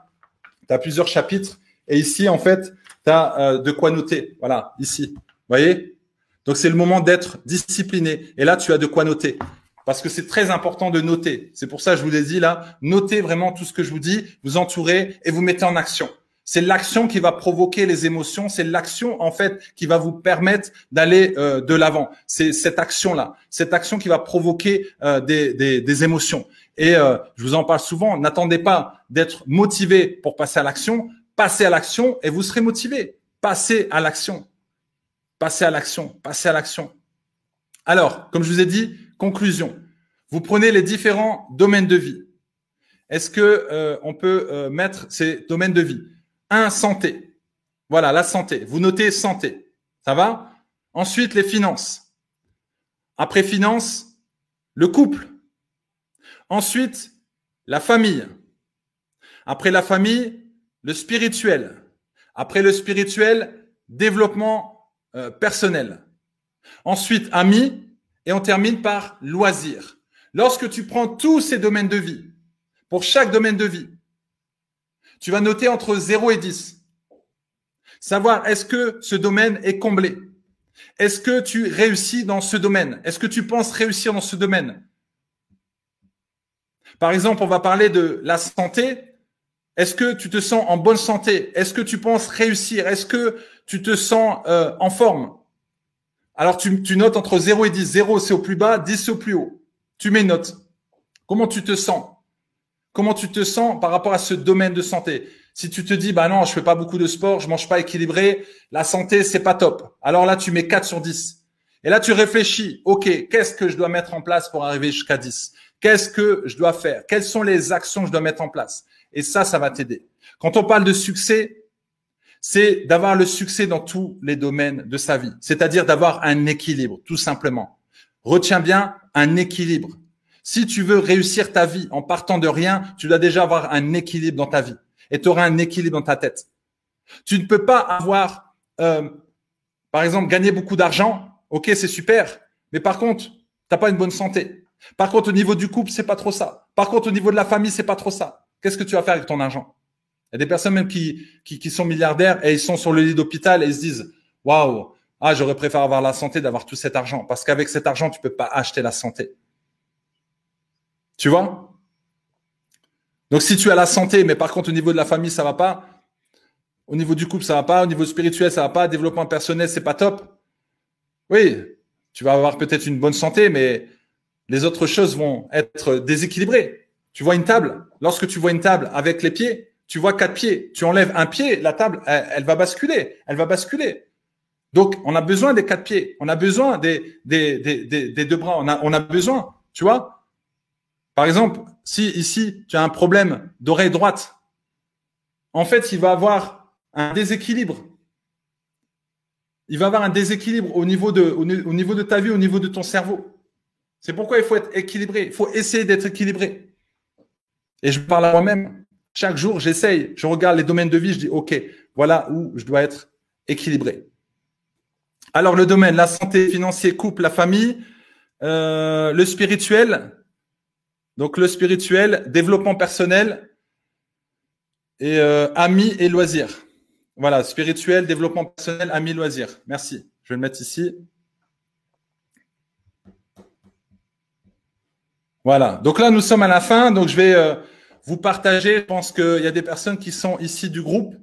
tu as plusieurs chapitres et ici, en fait, tu as euh, de quoi noter. Voilà, ici. Voyez? Donc, c'est le moment d'être discipliné. Et là, tu as de quoi noter. Parce que c'est très important de noter. C'est pour ça que je vous l'ai dit là. Notez vraiment tout ce que je vous dis, vous entourez et vous mettez en action. C'est l'action qui va provoquer les émotions. C'est l'action en fait qui va vous permettre d'aller euh, de l'avant. C'est cette action-là, cette action qui va provoquer euh, des, des, des, émotions. Et euh, je vous en parle souvent. N'attendez pas d'être motivé pour passer à l'action. Passez à l'action et vous serez motivé. Passez à l'action. Passez à l'action. Passez à l'action. Alors, comme je vous ai dit, conclusion. Vous prenez les différents domaines de vie. Est-ce que euh, on peut euh, mettre ces domaines de vie? Un, santé. Voilà, la santé. Vous notez santé. Ça va? Ensuite, les finances. Après finances, le couple. Ensuite, la famille. Après la famille, le spirituel. Après le spirituel, développement euh, personnel. Ensuite, amis. Et on termine par loisir. Lorsque tu prends tous ces domaines de vie, pour chaque domaine de vie, tu vas noter entre 0 et 10. Savoir est-ce que ce domaine est comblé? Est-ce que tu réussis dans ce domaine? Est-ce que tu penses réussir dans ce domaine? Par exemple, on va parler de la santé. Est-ce que tu te sens en bonne santé? Est-ce que tu penses réussir? Est-ce que tu te sens euh, en forme? Alors tu, notes entre 0 et 10. 0 c'est au plus bas, 10 c'est au plus haut. Tu mets une note. Comment tu te sens? Comment tu te sens par rapport à ce domaine de santé? Si tu te dis bah non, je fais pas beaucoup de sport, je mange pas équilibré, la santé c'est pas top. Alors là tu mets 4 sur 10. Et là tu réfléchis, OK, qu'est-ce que je dois mettre en place pour arriver jusqu'à 10 Qu'est-ce que je dois faire? Quelles sont les actions que je dois mettre en place? Et ça, ça va t'aider. Quand on parle de succès, c'est d'avoir le succès dans tous les domaines de sa vie. C'est-à-dire d'avoir un équilibre, tout simplement. Retiens bien un équilibre. Si tu veux réussir ta vie en partant de rien, tu dois déjà avoir un équilibre dans ta vie. Et tu auras un équilibre dans ta tête. Tu ne peux pas avoir, euh, par exemple, gagner beaucoup d'argent. Ok, c'est super. Mais par contre, t'as pas une bonne santé. Par contre, au niveau du couple, c'est pas trop ça. Par contre, au niveau de la famille, c'est pas trop ça. Qu'est-ce que tu vas faire avec ton argent? Il y a des personnes même qui, sont milliardaires et ils sont sur le lit d'hôpital et ils se disent waouh, ah j'aurais préféré avoir la santé d'avoir tout cet argent parce qu'avec cet argent tu peux pas acheter la santé. Tu vois? Donc si tu as la santé, mais par contre au niveau de la famille ça va pas, au niveau du couple ça va pas, au niveau spirituel ça va pas, développement personnel c'est pas top. Oui, tu vas avoir peut-être une bonne santé, mais les autres choses vont être déséquilibrées. Tu vois une table. Lorsque tu vois une table avec les pieds, tu vois quatre pieds. Tu enlèves un pied, la table, elle, va basculer. Elle va basculer. Donc, on a besoin des quatre pieds. On a besoin des, des, des, des, deux bras. On a, on a besoin. Tu vois? Par exemple, si ici, tu as un problème d'oreille droite, en fait, il va avoir un déséquilibre. Il va avoir un déséquilibre au niveau de, au niveau de ta vie, au niveau de ton cerveau. C'est pourquoi il faut être équilibré. Il faut essayer d'être équilibré. Et je parle à moi-même. Chaque jour, j'essaye, je regarde les domaines de vie, je dis, OK, voilà où je dois être équilibré. Alors, le domaine, la santé, financier, couple, la famille, euh, le spirituel. Donc, le spirituel, développement personnel et euh, amis et loisirs. Voilà, spirituel, développement personnel, amis, loisirs. Merci. Je vais le mettre ici. Voilà. Donc là, nous sommes à la fin. Donc, je vais euh, vous partagez. Je pense qu'il y a des personnes qui sont ici du groupe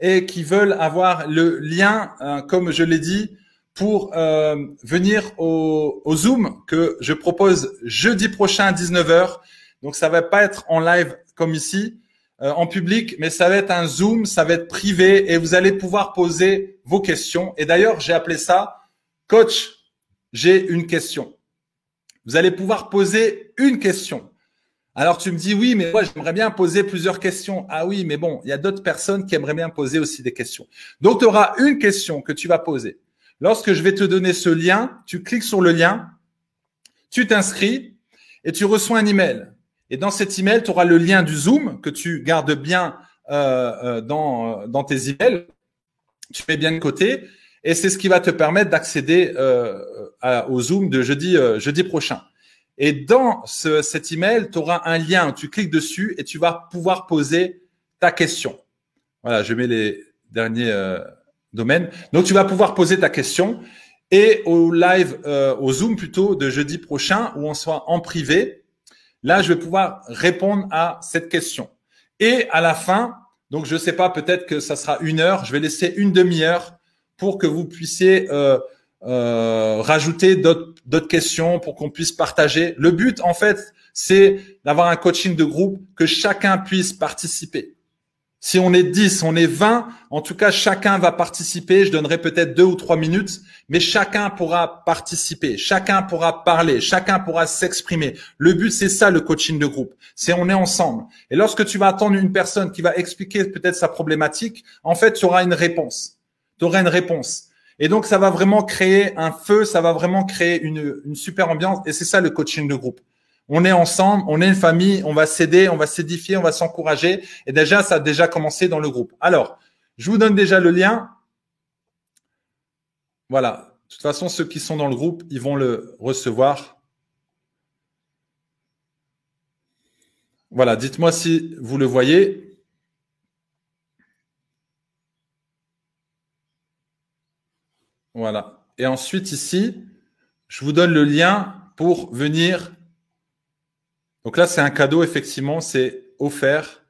et qui veulent avoir le lien, hein, comme je l'ai dit, pour euh, venir au, au, Zoom que je propose jeudi prochain à 19h. Donc ça va pas être en live comme ici, euh, en public, mais ça va être un Zoom, ça va être privé et vous allez pouvoir poser vos questions. Et d'ailleurs, j'ai appelé ça Coach, j'ai une question. Vous allez pouvoir poser une question. Alors tu me dis oui, mais moi j'aimerais bien poser plusieurs questions. Ah oui, mais bon, il y a d'autres personnes qui aimeraient bien poser aussi des questions. Donc tu auras une question que tu vas poser. Lorsque je vais te donner ce lien, tu cliques sur le lien, tu t'inscris et tu reçois un email. Et dans cet email, tu auras le lien du Zoom que tu gardes bien euh, euh dans, euh, dans tes emails. Tu mets bien de côté et c'est ce qui va te permettre d'accéder euh, au Zoom de jeudi, euh, prochain. Et dans ce, cet email, tu auras un lien. Tu cliques dessus et tu vas pouvoir poser ta question. Voilà, je mets les derniers euh, domaines. Donc, tu vas pouvoir poser ta question. Et au live, au Zoom plutôt de jeudi prochain, où on soit en privé, là, je vais pouvoir répondre à cette question. Et à la fin, donc je sais pas, peut-être que ça sera une heure. Je vais laisser une demi-heure pour que vous puissiez euh, euh, rajouter d'autres questions pour qu'on puisse partager. Le but, en fait, c'est d'avoir un coaching de groupe que chacun puisse participer. Si on est 10, on est 20, en tout cas, chacun va participer. Je donnerai peut-être deux ou trois minutes, mais chacun pourra participer, chacun pourra parler, chacun pourra s'exprimer. Le but, c'est ça, le coaching de groupe. C'est on est ensemble. Et lorsque tu vas attendre une personne qui va expliquer peut-être sa problématique, en fait, tu auras une réponse. Tu une réponse. Et donc, ça va vraiment créer un feu, ça va vraiment créer une, une super ambiance. Et c'est ça le coaching de groupe. On est ensemble, on est une famille, on va s'aider, on va s'édifier, on va s'encourager. Et déjà, ça a déjà commencé dans le groupe. Alors, je vous donne déjà le lien. Voilà. De toute façon, ceux qui sont dans le groupe, ils vont le recevoir. Voilà. Dites-moi si vous le voyez. Voilà. Et ensuite, ici, je vous donne le lien pour venir. Donc là, c'est un cadeau, effectivement, c'est offert.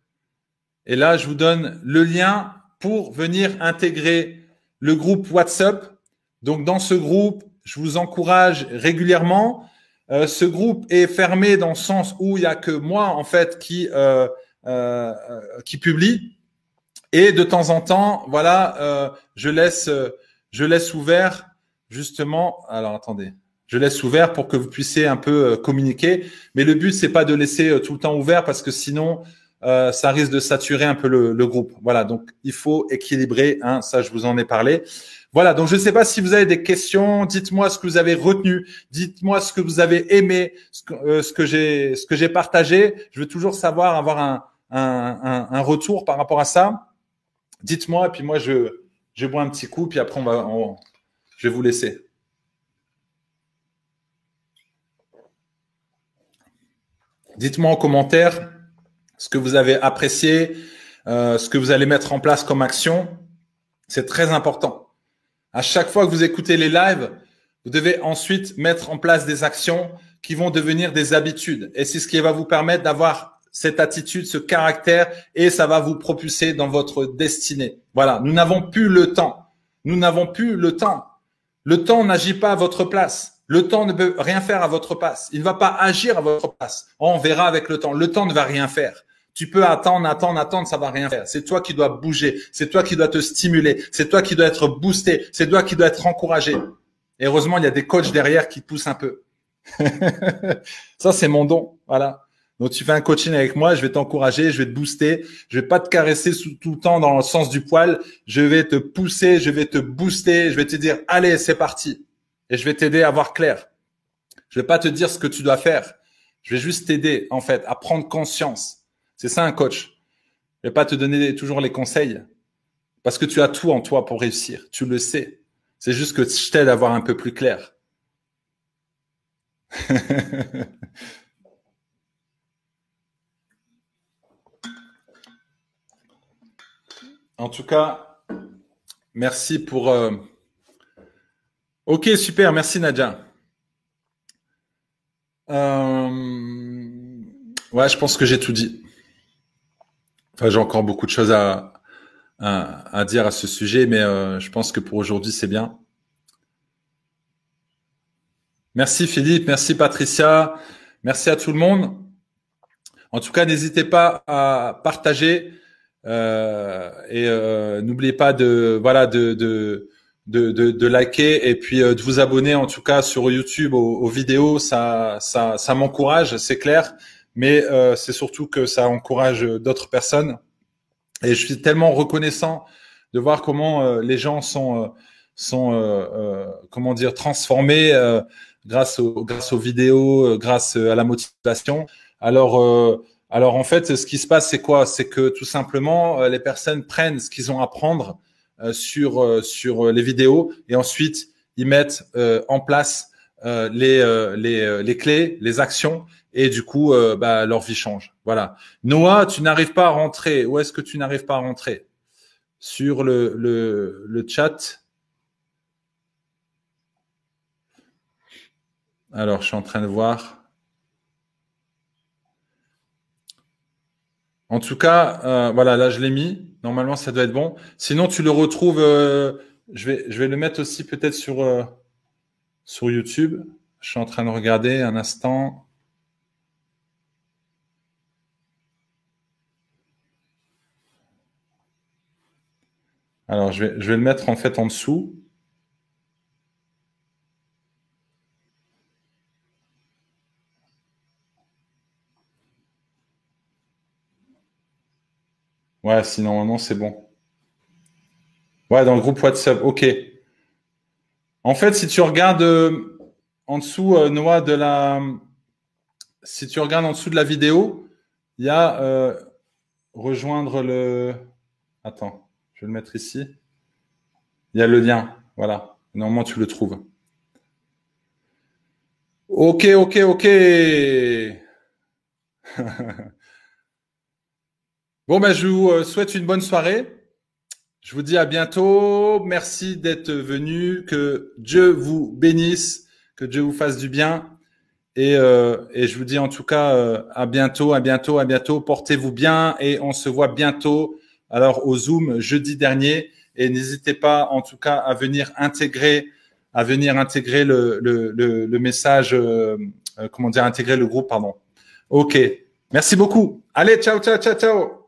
Et là, je vous donne le lien pour venir intégrer le groupe WhatsApp. Donc dans ce groupe, je vous encourage régulièrement. Euh, ce groupe est fermé dans le sens où il y a que moi en fait qui euh, euh, qui publie et de temps en temps, voilà, je laisse je laisse ouvert justement. Alors attendez, je laisse ouvert pour que vous puissiez un peu euh, communiquer. Mais le but c'est pas de laisser euh, tout le temps ouvert parce que sinon euh, ça risque de saturer un peu le, groupe. Voilà, donc il faut équilibrer. Hein, ça, je vous en ai parlé. Voilà, donc je ne sais pas si vous avez des questions. Dites-moi ce que vous avez retenu. Dites-moi ce que vous avez aimé, ce que, j'ai, partagé. Je veux toujours savoir, avoir un, un, un retour par rapport à ça. Dites-moi, et puis moi je je bois un petit coup, puis après, on va, je vais vous laisser. Dites-moi en commentaire ce que vous avez apprécié, euh, ce que vous allez mettre en place comme action. C'est très important. À chaque fois que vous écoutez les lives, vous devez ensuite mettre en place des actions qui vont devenir des habitudes. Et c'est ce qui va vous permettre d'avoir cette attitude, ce caractère, et ça va vous propulser dans votre destinée. Voilà, nous n'avons plus le temps. Nous n'avons plus le temps. Le temps n'agit pas à votre place. Le temps ne peut rien faire à votre place. Il ne va pas agir à votre place. On verra avec le temps. Le temps ne va rien faire. Tu peux attendre, attendre, attendre, ça va rien faire. C'est toi qui dois bouger. C'est toi qui dois te stimuler. C'est toi qui dois être boosté. C'est toi qui dois être encouragé. Heureusement, il y a des coachs derrière qui poussent un peu. ça, c'est mon don. Voilà. Donc tu fais un coaching avec moi, je vais t'encourager, je vais te booster, je vais pas te caresser tout le temps dans le sens du poil, je vais te pousser, je vais te booster, je vais te dire allez, c'est parti. Et je vais t'aider à voir clair. Je vais pas te dire ce que tu dois faire. Je vais juste t'aider en fait à prendre conscience. C'est ça un coach. Je vais pas te donner toujours les conseils parce que tu as tout en toi pour réussir, tu le sais. C'est juste que je t'aide à voir un peu plus clair. En tout cas, merci pour. Euh, ok, super, merci Nadja. Euh... Ouais, je pense que j'ai tout dit. Enfin, j'ai encore beaucoup de choses à, dire à ce sujet, mais euh, je pense que pour aujourd'hui, c'est bien. Merci Philippe, merci Patricia, merci à tout le monde. En tout cas, n'hésitez pas à partager et euh, n'oubliez pas de voilà de, de de, de, liker et puis euh, de vous abonner en tout cas sur YouTube aux, vidéos, ça ça ça m'encourage, c'est clair, mais c'est surtout que ça encourage d'autres personnes. Et je suis tellement reconnaissant de voir comment les gens sont sont comment dire transformés grâce aux grâce aux vidéos, grâce à la motivation. Alors alors en fait, ce qui se passe, c'est quoi? C'est que tout simplement, euh, les personnes prennent ce qu'ils ont à prendre euh, sur euh, sur les vidéos et ensuite ils mettent en place les, les les clés, les actions et du coup, bah, leur vie change. Voilà. Noah, tu n'arrives pas à rentrer. Où est-ce que tu n'arrives pas à rentrer? Sur le le, le chat. Alors, je suis en train de voir. En tout cas, euh, voilà, là je l'ai mis. Normalement, ça doit être bon. Sinon, tu le retrouves. Euh, je vais, le mettre aussi peut-être sur euh, sur YouTube. Je suis en train de regarder un instant. Alors, je vais le mettre en fait en dessous. Ouais, si normalement c'est bon. Ouais, dans le groupe WhatsApp, ok. En fait, si tu regardes euh, en dessous, euh, Noah, de la. Si tu regardes en dessous de la vidéo, il y a euh, rejoindre le. Attends, je vais le mettre ici. Il y a le lien. Voilà. Normalement, tu le trouves. Ok, ok, ok. Bon, ben, je vous euh, souhaite une bonne soirée. Je vous dis à bientôt. Merci d'être venu. Que Dieu vous bénisse, que Dieu vous fasse du bien. Et, euh, et je vous dis en tout cas euh, à bientôt, à bientôt, à bientôt. Portez-vous bien et on se voit bientôt. Alors au Zoom jeudi dernier et n'hésitez pas en tout cas à venir intégrer, à venir intégrer le, le, le, le message, comment dire, intégrer le groupe, pardon. Ok. Merci beaucoup. Allez, ciao, ciao, ciao, ciao.